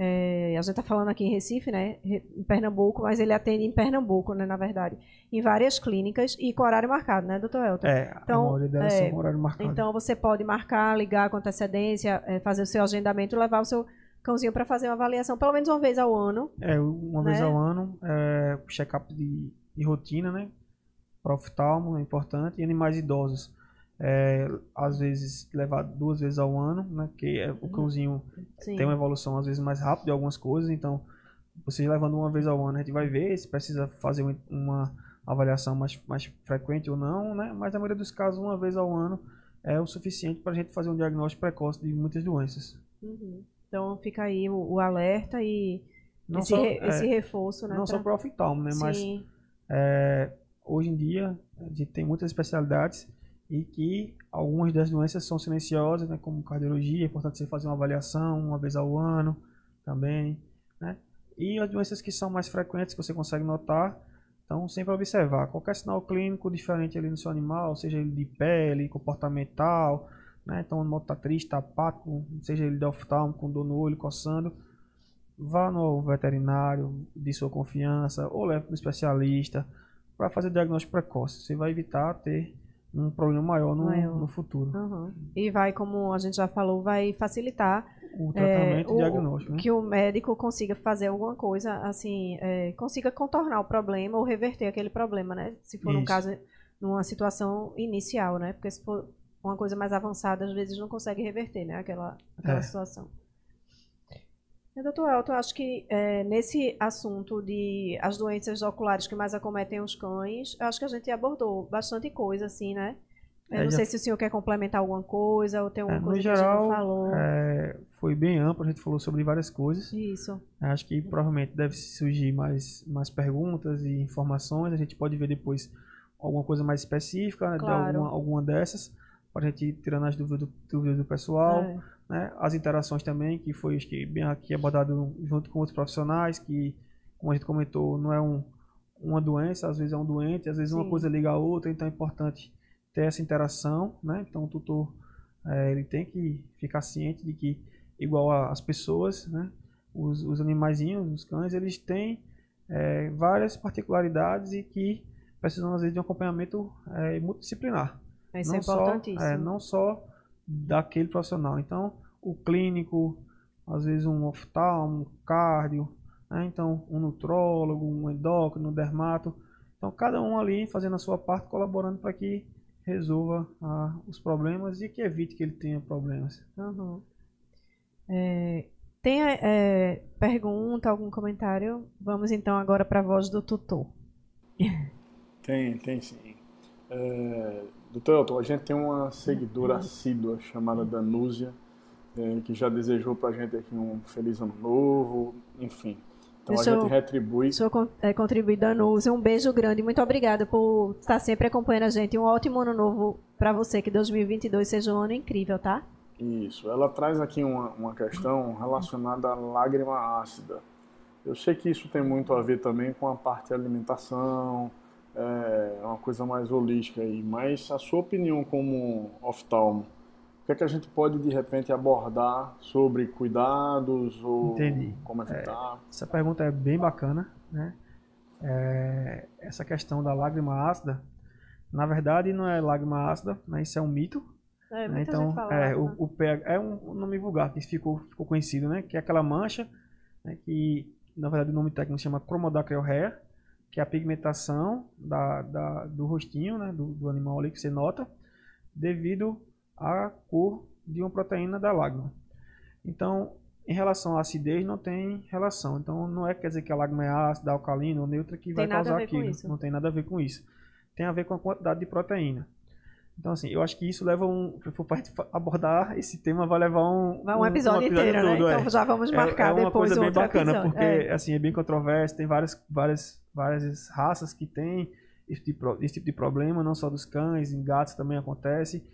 É, a gente está falando aqui em Recife, né? Em Pernambuco, mas ele atende em Pernambuco, né? Na verdade, em várias clínicas e com horário marcado, né, Dr. Elton? É, Então, a maioria delas é, são horário marcado. Então você pode marcar, ligar com antecedência, é, fazer o seu agendamento, levar o seu cãozinho para fazer uma avaliação pelo menos uma vez ao ano. É, uma vez né? ao ano, é, check-up de, de rotina, né? Para oftalmo é importante. E animais idosos, é, às vezes levar duas vezes ao ano, né? Que é, o cãozinho Sim. tem uma evolução às vezes mais rápida de algumas coisas, então você levando uma vez ao ano, a gente vai ver se precisa fazer um- uma avaliação mais, mais frequente ou não, né? Mas na maioria dos casos, uma vez ao ano é o suficiente para a gente fazer um diagnóstico precoce de muitas doenças. Uhum. Então fica aí o, o alerta e Não esse, só, re- é, esse reforço, né? não só pra- para o oftalmo, né? Mas Sim. É, hoje em dia, a gente tem muitas especialidades e que algumas das doenças são silenciosas, né, como cardiologia, é importante você fazer uma avaliação uma vez ao ano também, né? E as doenças que são mais frequentes, que você consegue notar, então sempre observar qualquer sinal clínico diferente ali no seu animal, seja ele de pele, comportamental, né? Então o animal está triste, está apático, seja ele de oftalmo, com dor no olho, coçando, vá no veterinário de sua confiança ou leve para o especialista para fazer diagnóstico precoce. Você vai evitar ter um problema maior no, Maior. no futuro. Uhum. E vai, como a gente já falou, vai facilitar O tratamento É, e o- diagnóstico. Né? que o médico consiga fazer alguma coisa, assim, é, consiga contornar o problema ou reverter aquele problema, né? Se for Isso. caso, numa situação inicial, né? Porque se for uma coisa mais avançada, às vezes não consegue reverter, né? Aquela, aquela É. situação. Doutor Elton, eu acho que é, nesse assunto de as doenças oculares que mais acometem os cães, acho que a gente abordou bastante coisa, assim, né? Eu É, não já- sei se o senhor quer complementar alguma coisa ou tem alguma É, no coisa que a gente geral, não falou. é, foi bem amplo, a gente falou sobre várias coisas. Isso. Acho que provavelmente deve surgir mais, mais perguntas e informações. A gente pode ver depois alguma coisa mais específica né, de Claro. alguma, alguma dessas, para a gente ir tirando as dúvidas do, dúvidas do pessoal. É. né? As interações também, que foi que bem aqui abordado junto com outros profissionais, que, como a gente comentou, não é um, uma doença, às vezes é um doente, às vezes uma Sim. coisa liga a outra, então é importante ter essa interação, né? Então o tutor eh, ele tem que ficar ciente de que, igual as pessoas, né? Os, os animaizinhos, os cães, eles têm eh, várias particularidades e que precisam, às vezes, de um acompanhamento eh, multidisciplinar Isso é não só, importantíssimo. é, não só daquele profissional. Então, o clínico, às vezes um oftalmo, um cardio, né? então um nutrólogo, um endócrino, um dermato. Então, cada um ali fazendo a sua parte, colaborando para que resolva ah, os problemas e que evite que ele tenha problemas. Uhum. É, tem é, pergunta, algum comentário? Vamos então agora para a voz do tutor. Tem, tem sim. É, doutor Elton, a gente tem uma seguidora assídua chamada Danúzia, é, que já desejou pra gente aqui um feliz ano novo, enfim. Então Deixa a eu- gente retribui. Senhor con- é, contribui Danusa. Um beijo grande. Muito obrigada por estar sempre acompanhando a gente. Um ótimo ano novo para você. Que 2022 seja um ano incrível, tá? Isso. Ela traz aqui uma, uma questão relacionada à lágrima ácida. Eu sei que isso tem muito a ver também com a parte de alimentação, é uma coisa mais holística aí, mas a sua opinião como oftalmo, o que é que a gente pode de repente abordar sobre cuidados ou Entendi. como evitar? Essa pergunta é bem bacana, né? É, essa questão da lágrima ácida, na verdade não é lágrima ácida, né? Isso é um mito, É, né? Então, fala. é, né? o, o pH é um nome vulgar que ficou, ficou conhecido, né? Que é aquela mancha, né? que na verdade o nome técnico chama cromodacrylrea, que é a pigmentação da, da- do rostinho, né? Do, do animal ali que você nota, devido à cor de uma proteína da lágrima. Então, em relação à acidez, não tem relação. Então, não é quer dizer que a lágrima é ácida, alcalina ou neutra que vai nada a causar aquilo. Não tem nada a ver com isso. Tem a ver com a quantidade de proteína. Então, assim, eu acho que isso leva um. Fa- abordar esse tema, vai levar um. Vai um episódio inteiro, né? todo, é. Então já vamos É- marcar é, uma depois coisa um bem bacana, episódio. porque É. assim, é bem controverso, tem várias, várias, várias raças que têm esse tipo, esse tipo de problema, não só dos cães, em gatos também acontece,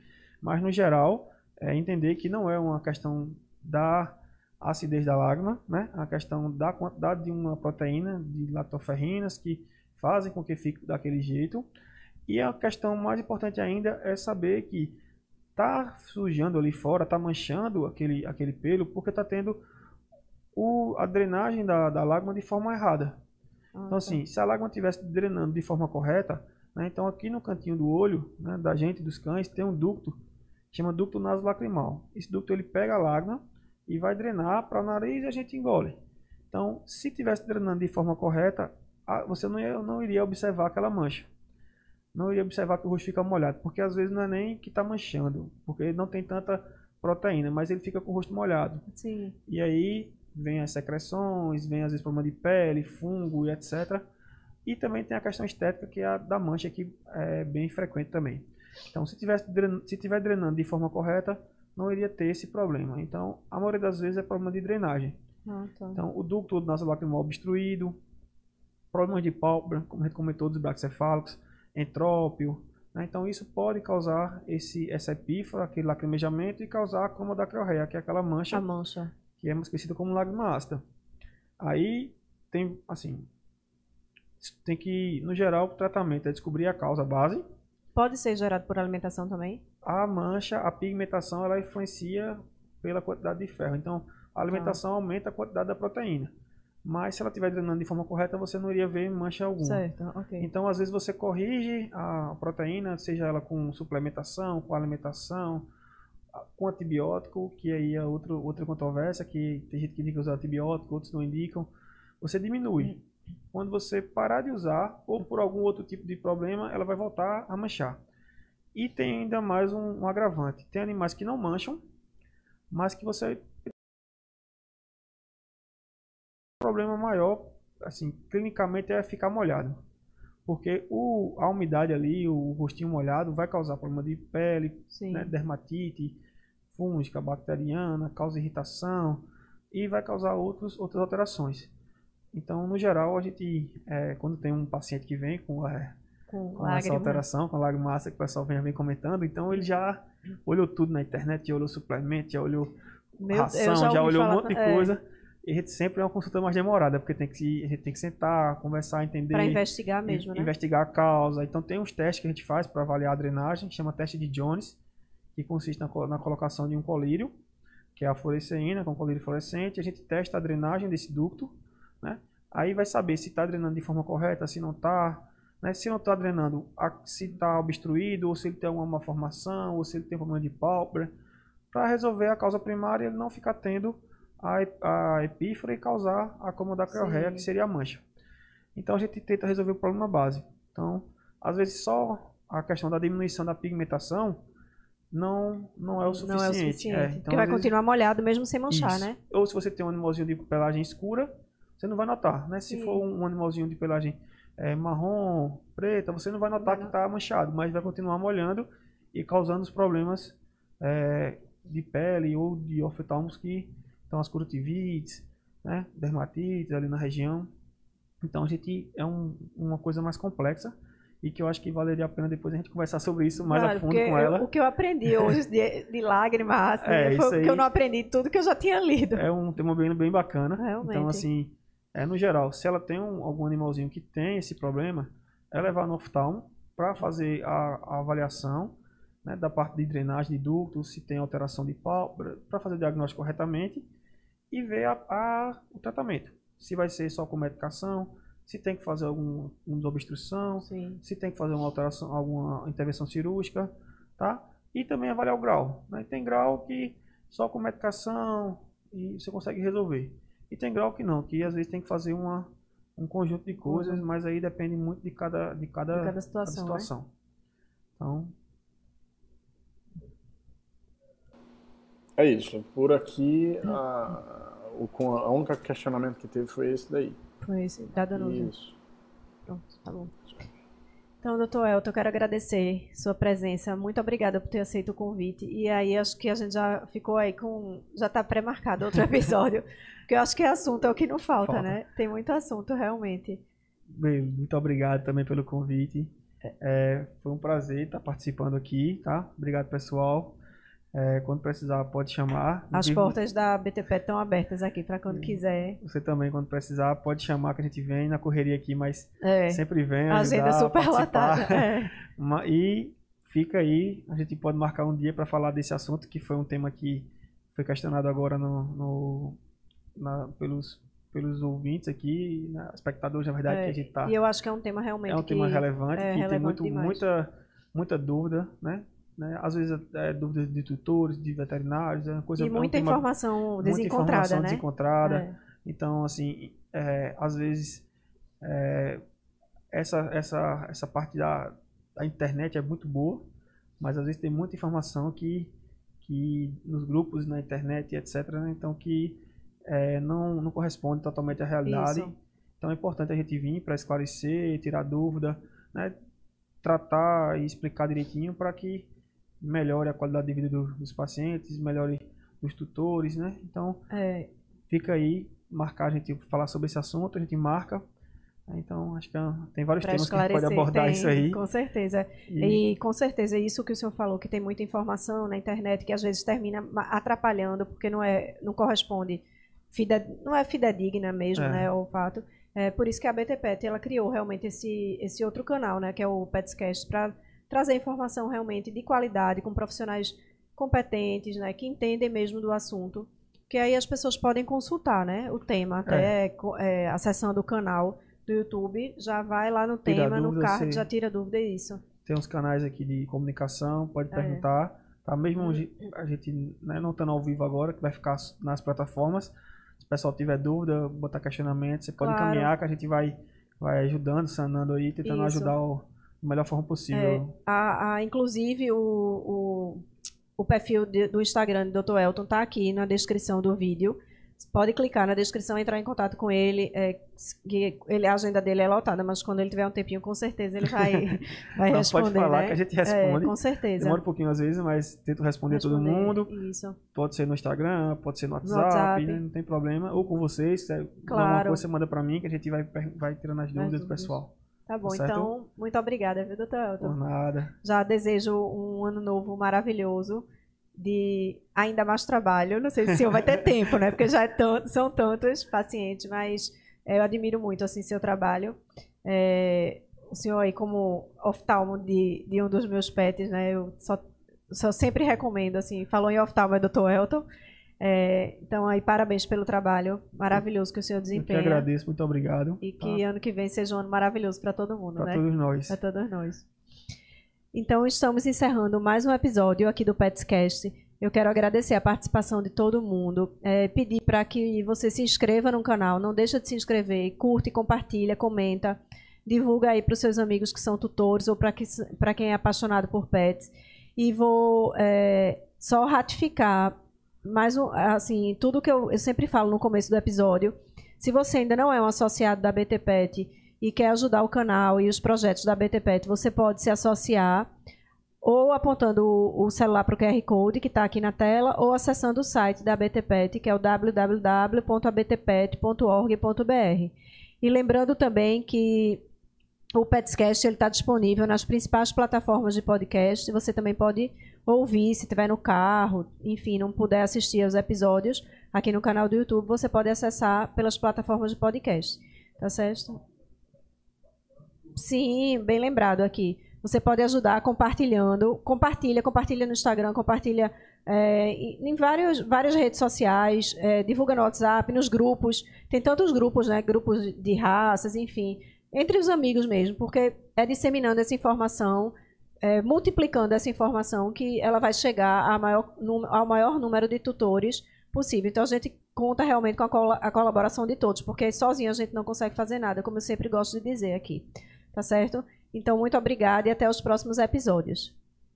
mas no geral, é entender que não é uma questão da acidez da lágrima, né? É a questão da quantidade de uma proteína, de lactoferrinas, que fazem com que fique daquele jeito. E a questão mais importante ainda é saber que tá sujando ali fora, tá manchando aquele, aquele pelo, porque tá tendo o, a drenagem da, da lágrima de forma errada. Ah, então, tá. assim, se a lágrima estivesse drenando de forma correta, né, então aqui no cantinho do olho né, da gente, dos cães, tem um ducto, chama ducto nasolacrimal. Esse ducto ele pega a lágrima e vai drenar para o nariz e a gente engole. Então, se estivesse drenando de forma correta, você não, ia, não iria observar aquela mancha não iria observar que o rosto fica molhado, porque às vezes não é nem que está manchando, porque não tem tanta proteína, mas ele fica com o rosto molhado. Sim. E aí vem as secreções, vem às vezes problema de pele, fungo e etc. E também tem a questão estética que é a da mancha que é bem frequente também. Então, se tivesse se tiver drenando de forma correta, não iria ter esse problema. Então, a maioria das vezes é problema de drenagem. Ah, tá. Então, o ducto nasolacrimal obstruído, problemas de pálpebra, como a gente comentou, dos braxcefálicos, entrópio. Né? Então isso pode causar esse, essa epífora, aquele lacrimejamento e causar a coma da criorreia, que é aquela mancha, mancha. Que é mais conhecida como lágrima ácida. Aí tem, assim, tem que, no geral, o tratamento é descobrir a causa base. Pode ser gerado por alimentação também? A mancha, a pigmentação, ela influencia pela quantidade de ferro. Então, a alimentação ah. aumenta a quantidade da proteína. Mas se ela estiver drenando de forma correta, você não iria ver mancha alguma. Certo, ok. Então, às vezes, você corrige a proteína, seja ela com suplementação, com alimentação, com antibiótico, que aí é outro, outra controvérsia, que tem gente que indica usar antibiótico, outros não indicam. Você diminui. Quando você parar de usar, ou por algum outro tipo de problema, ela vai voltar a manchar. E tem ainda mais um, um agravante. Tem animais que não mancham, mas que você problema maior, assim, clinicamente é ficar molhado. Porque o, a umidade ali, o rostinho molhado, vai causar problema de pele, né, dermatite, fúngica, bacteriana, causa irritação e vai causar outros, outras alterações. Então, no geral, a gente, é, quando tem um paciente que vem com, é, com, com essa alteração, com lágrima ácida que o pessoal vem, vem comentando, então ele já olhou tudo na internet, já olhou suplemento, já olhou Meu, ração, já, já olhou um monte de é. coisa. E a gente sempre é uma consulta mais demorada, porque tem que, a gente tem que sentar, conversar, entender. Para investigar mesmo, né? Investigar a causa. Então tem uns testes que a gente faz para avaliar a drenagem, chama teste de Jones, que consiste na, na colocação de um colírio, que é a fluoresceína, com colírio fluorescente. A gente testa a drenagem desse ducto, né? Aí vai saber se está drenando de forma correta, se não está. Né? Se não está drenando, se está obstruído, ou se ele tem alguma malformação, ou se ele tem problema de pálpebra. Para resolver a causa primária, ele não ficar tendo a, a epífora e causar a coma da criorreia, que seria a mancha. Então a gente tenta resolver o problema base. Então, às vezes só a questão da diminuição da pigmentação não, não é o suficiente. Não é o suficiente. É, então, Porque vai vezes, continuar molhado mesmo sem manchar, isso. né? Ou se você tem um animalzinho de pelagem escura, você não vai notar, né? Se Sim. for um animalzinho de pelagem é, marrom, preta, você não vai notar que está manchado, mas vai continuar molhando e causando os problemas é, de pele ou de oftalmos que então as curativites, né, dermatites ali na região. Então a gente é um, uma coisa mais complexa e que eu acho que valeria a pena depois a gente conversar sobre isso mais claro, a fundo com ela. Eu, o que eu aprendi hoje de, de lágrimas assim, é, foi que eu não aprendi tudo que eu já tinha lido. É um tema bem, bem bacana. Realmente. Então assim, é no geral, se ela tem um, algum animalzinho que tem esse problema, é levar no oftalmo para fazer a, a avaliação né, da parte de drenagem de ductos, se tem alteração de pálpebra, para fazer o diagnóstico corretamente e ver a, a, o tratamento. Se vai ser só com medicação, se tem que fazer alguma obstrução, Sim. se tem que fazer uma alteração, alguma intervenção cirúrgica, tá? E também avaliar o grau. Né? Tem grau que só com medicação e você consegue resolver. E tem grau que não, que às vezes tem que fazer uma, um conjunto de coisas, uhum. mas aí depende muito de cada, de cada, de cada situação. Cada situação. Né? Então, É isso. Por aqui, a, o, a única questionamento que teve foi esse daí. Foi esse, da Danusa. Isso. Pronto, tá bom. Então, doutor Elton, eu quero agradecer sua presença. Muito obrigada por ter aceito o convite. E aí, acho que a gente já ficou aí com. Já está pré-marcado outro episódio. porque eu acho que é assunto é o que não falta, falta. né? Tem muito assunto, realmente. Bem, muito obrigado também pelo convite. É, foi um prazer estar participando aqui, tá? Obrigado, pessoal. É, quando precisar, pode chamar. As portas da BTP estão abertas aqui para quando quiser. Você também, quando precisar, pode chamar que a gente vem na correria aqui, mas É. sempre vem A agenda ajudar, super lotada. É. E fica aí, a gente pode marcar um dia para falar desse assunto, que foi um tema que foi questionado agora no, no- na- pelos, pelos ouvintes aqui, né, espectadores, na verdade, É, que a gente tá. E eu acho que é um tema realmente É um tema relevante, é que tem relevante muito, demais. muita, muita dúvida, né? Né? Às vezes é dúvidas de tutores, de veterinários, é uma coisa E é um muita tema- informação muita desencontrada, informação né? desencontrada. É. Então, assim, é, às vezes é, essa, essa, essa parte da, da internet é muito boa, mas às vezes tem muita informação que, que nos grupos, na internet, etc., né? então que é, não, não corresponde totalmente à realidade. Isso. Então é importante a gente vir para esclarecer, tirar dúvida, né? tratar e explicar direitinho para que melhore a qualidade de vida do- dos pacientes, melhore dos tutores, né? Então, É, fica aí, marcar a gente falar sobre esse assunto, a gente marca. Então, acho que é- tem vários para temas que a gente pode abordar tem, isso aí. Com certeza. E, E com certeza isso que o senhor falou, que tem muita informação na internet que às vezes termina atrapalhando, porque não é, não corresponde, fide- não é fidedigna mesmo, É. né, o fato. É por isso que a BTPET ela criou realmente esse, esse outro canal, né, que é o Petscast, para trazer informação realmente de qualidade, com profissionais competentes, né, que entendem mesmo do assunto, que aí as pessoas podem consultar, né, o tema, até co- é, acessando o canal do YouTube, já vai lá no Tira tema, no dúvida, card, se- já tira dúvida, é isso. tem uns canais aqui de comunicação, pode É. perguntar. Tá? Mesmo a gente né, não estando ao vivo agora, que vai ficar nas plataformas. Se o pessoal tiver dúvida, botar questionamento, você pode Claro. encaminhar que a gente vai, vai ajudando, sanando aí, tentando Isso. ajudar o, da melhor forma possível. A, a- inclusive, o, o, o perfil de- do Instagram do Dr. Elton está aqui na descrição do vídeo. Você pode clicar na descrição, entrar em contato com ele. é, ele, a agenda dele é lotada, mas quando ele tiver um tempinho, com certeza ele vai, vai Não, responder. pode falar né? que a gente É, responde. com certeza. Demora um pouquinho às vezes, mas tento responder, todo Responder, mundo. Isso. Pode ser no Instagram, pode ser no WhatsApp, WhatsApp. né, não tem problema. Ou com vocês, se é alguma Claro. coisa você manda pra mim que a gente vai, vai tirando as dúvidas do pessoal. Tá bom, Certo? então, muito obrigada, viu, doutor Elton? Por nada. Já desejo um ano novo maravilhoso, de ainda mais trabalho. Não sei se o senhor vai ter tempo, né? Porque já é tan- são tantos pacientes, mas é, eu admiro muito assim seu trabalho. É, o senhor aí como oftalmo de, de um dos meus pets, né? Eu só, só sempre recomendo, assim, falou em oftalmo é Dr. Elton. É, então aí parabéns pelo trabalho maravilhoso que o senhor Eu que desempenha. agradeço, muito obrigado. E que ano que vem seja um ano maravilhoso para todo mundo, para né? todos nós. Para todos nós. Então, estamos encerrando mais um episódio aqui do Petscast. Eu quero agradecer a participação de todo mundo, é, pedir para que você se inscreva no canal, não deixa de se inscrever, curte, compartilha, comenta, divulga aí para os seus amigos que são tutores ou para que, pra quem é apaixonado por pets. E vou é, só ratificar mais um, assim, tudo que eu, eu sempre falo no começo do episódio. Se você ainda não é um associado da BT Pet e quer ajudar o canal e os projetos da BT Pet, você pode se associar ou apontando o, o celular para o QR Code que está aqui na tela, ou acessando o site da BT Pet, que é o www.abtpet.org.br. E lembrando também que o Petscast está disponível nas principais plataformas de podcast. Você também pode ouvir se estiver no carro, enfim, não puder assistir aos episódios aqui no canal do YouTube, você pode acessar pelas plataformas de podcast. Tá certo? Sim, bem lembrado aqui. Você pode ajudar compartilhando. Compartilha, compartilha no Instagram, compartilha é, em vários, várias redes sociais, é, divulga no WhatsApp, nos grupos. Tem tantos grupos, né? Grupos de raças, enfim. Entre os amigos mesmo, porque é disseminando essa informação, é, multiplicando essa informação que ela vai chegar maior, ao maior número de tutores possível. Então a gente conta realmente com a, cola- a colaboração de todos, porque sozinho a gente não consegue fazer nada, como eu sempre gosto de dizer aqui. Tá certo? Então, muito obrigada e até os próximos episódios.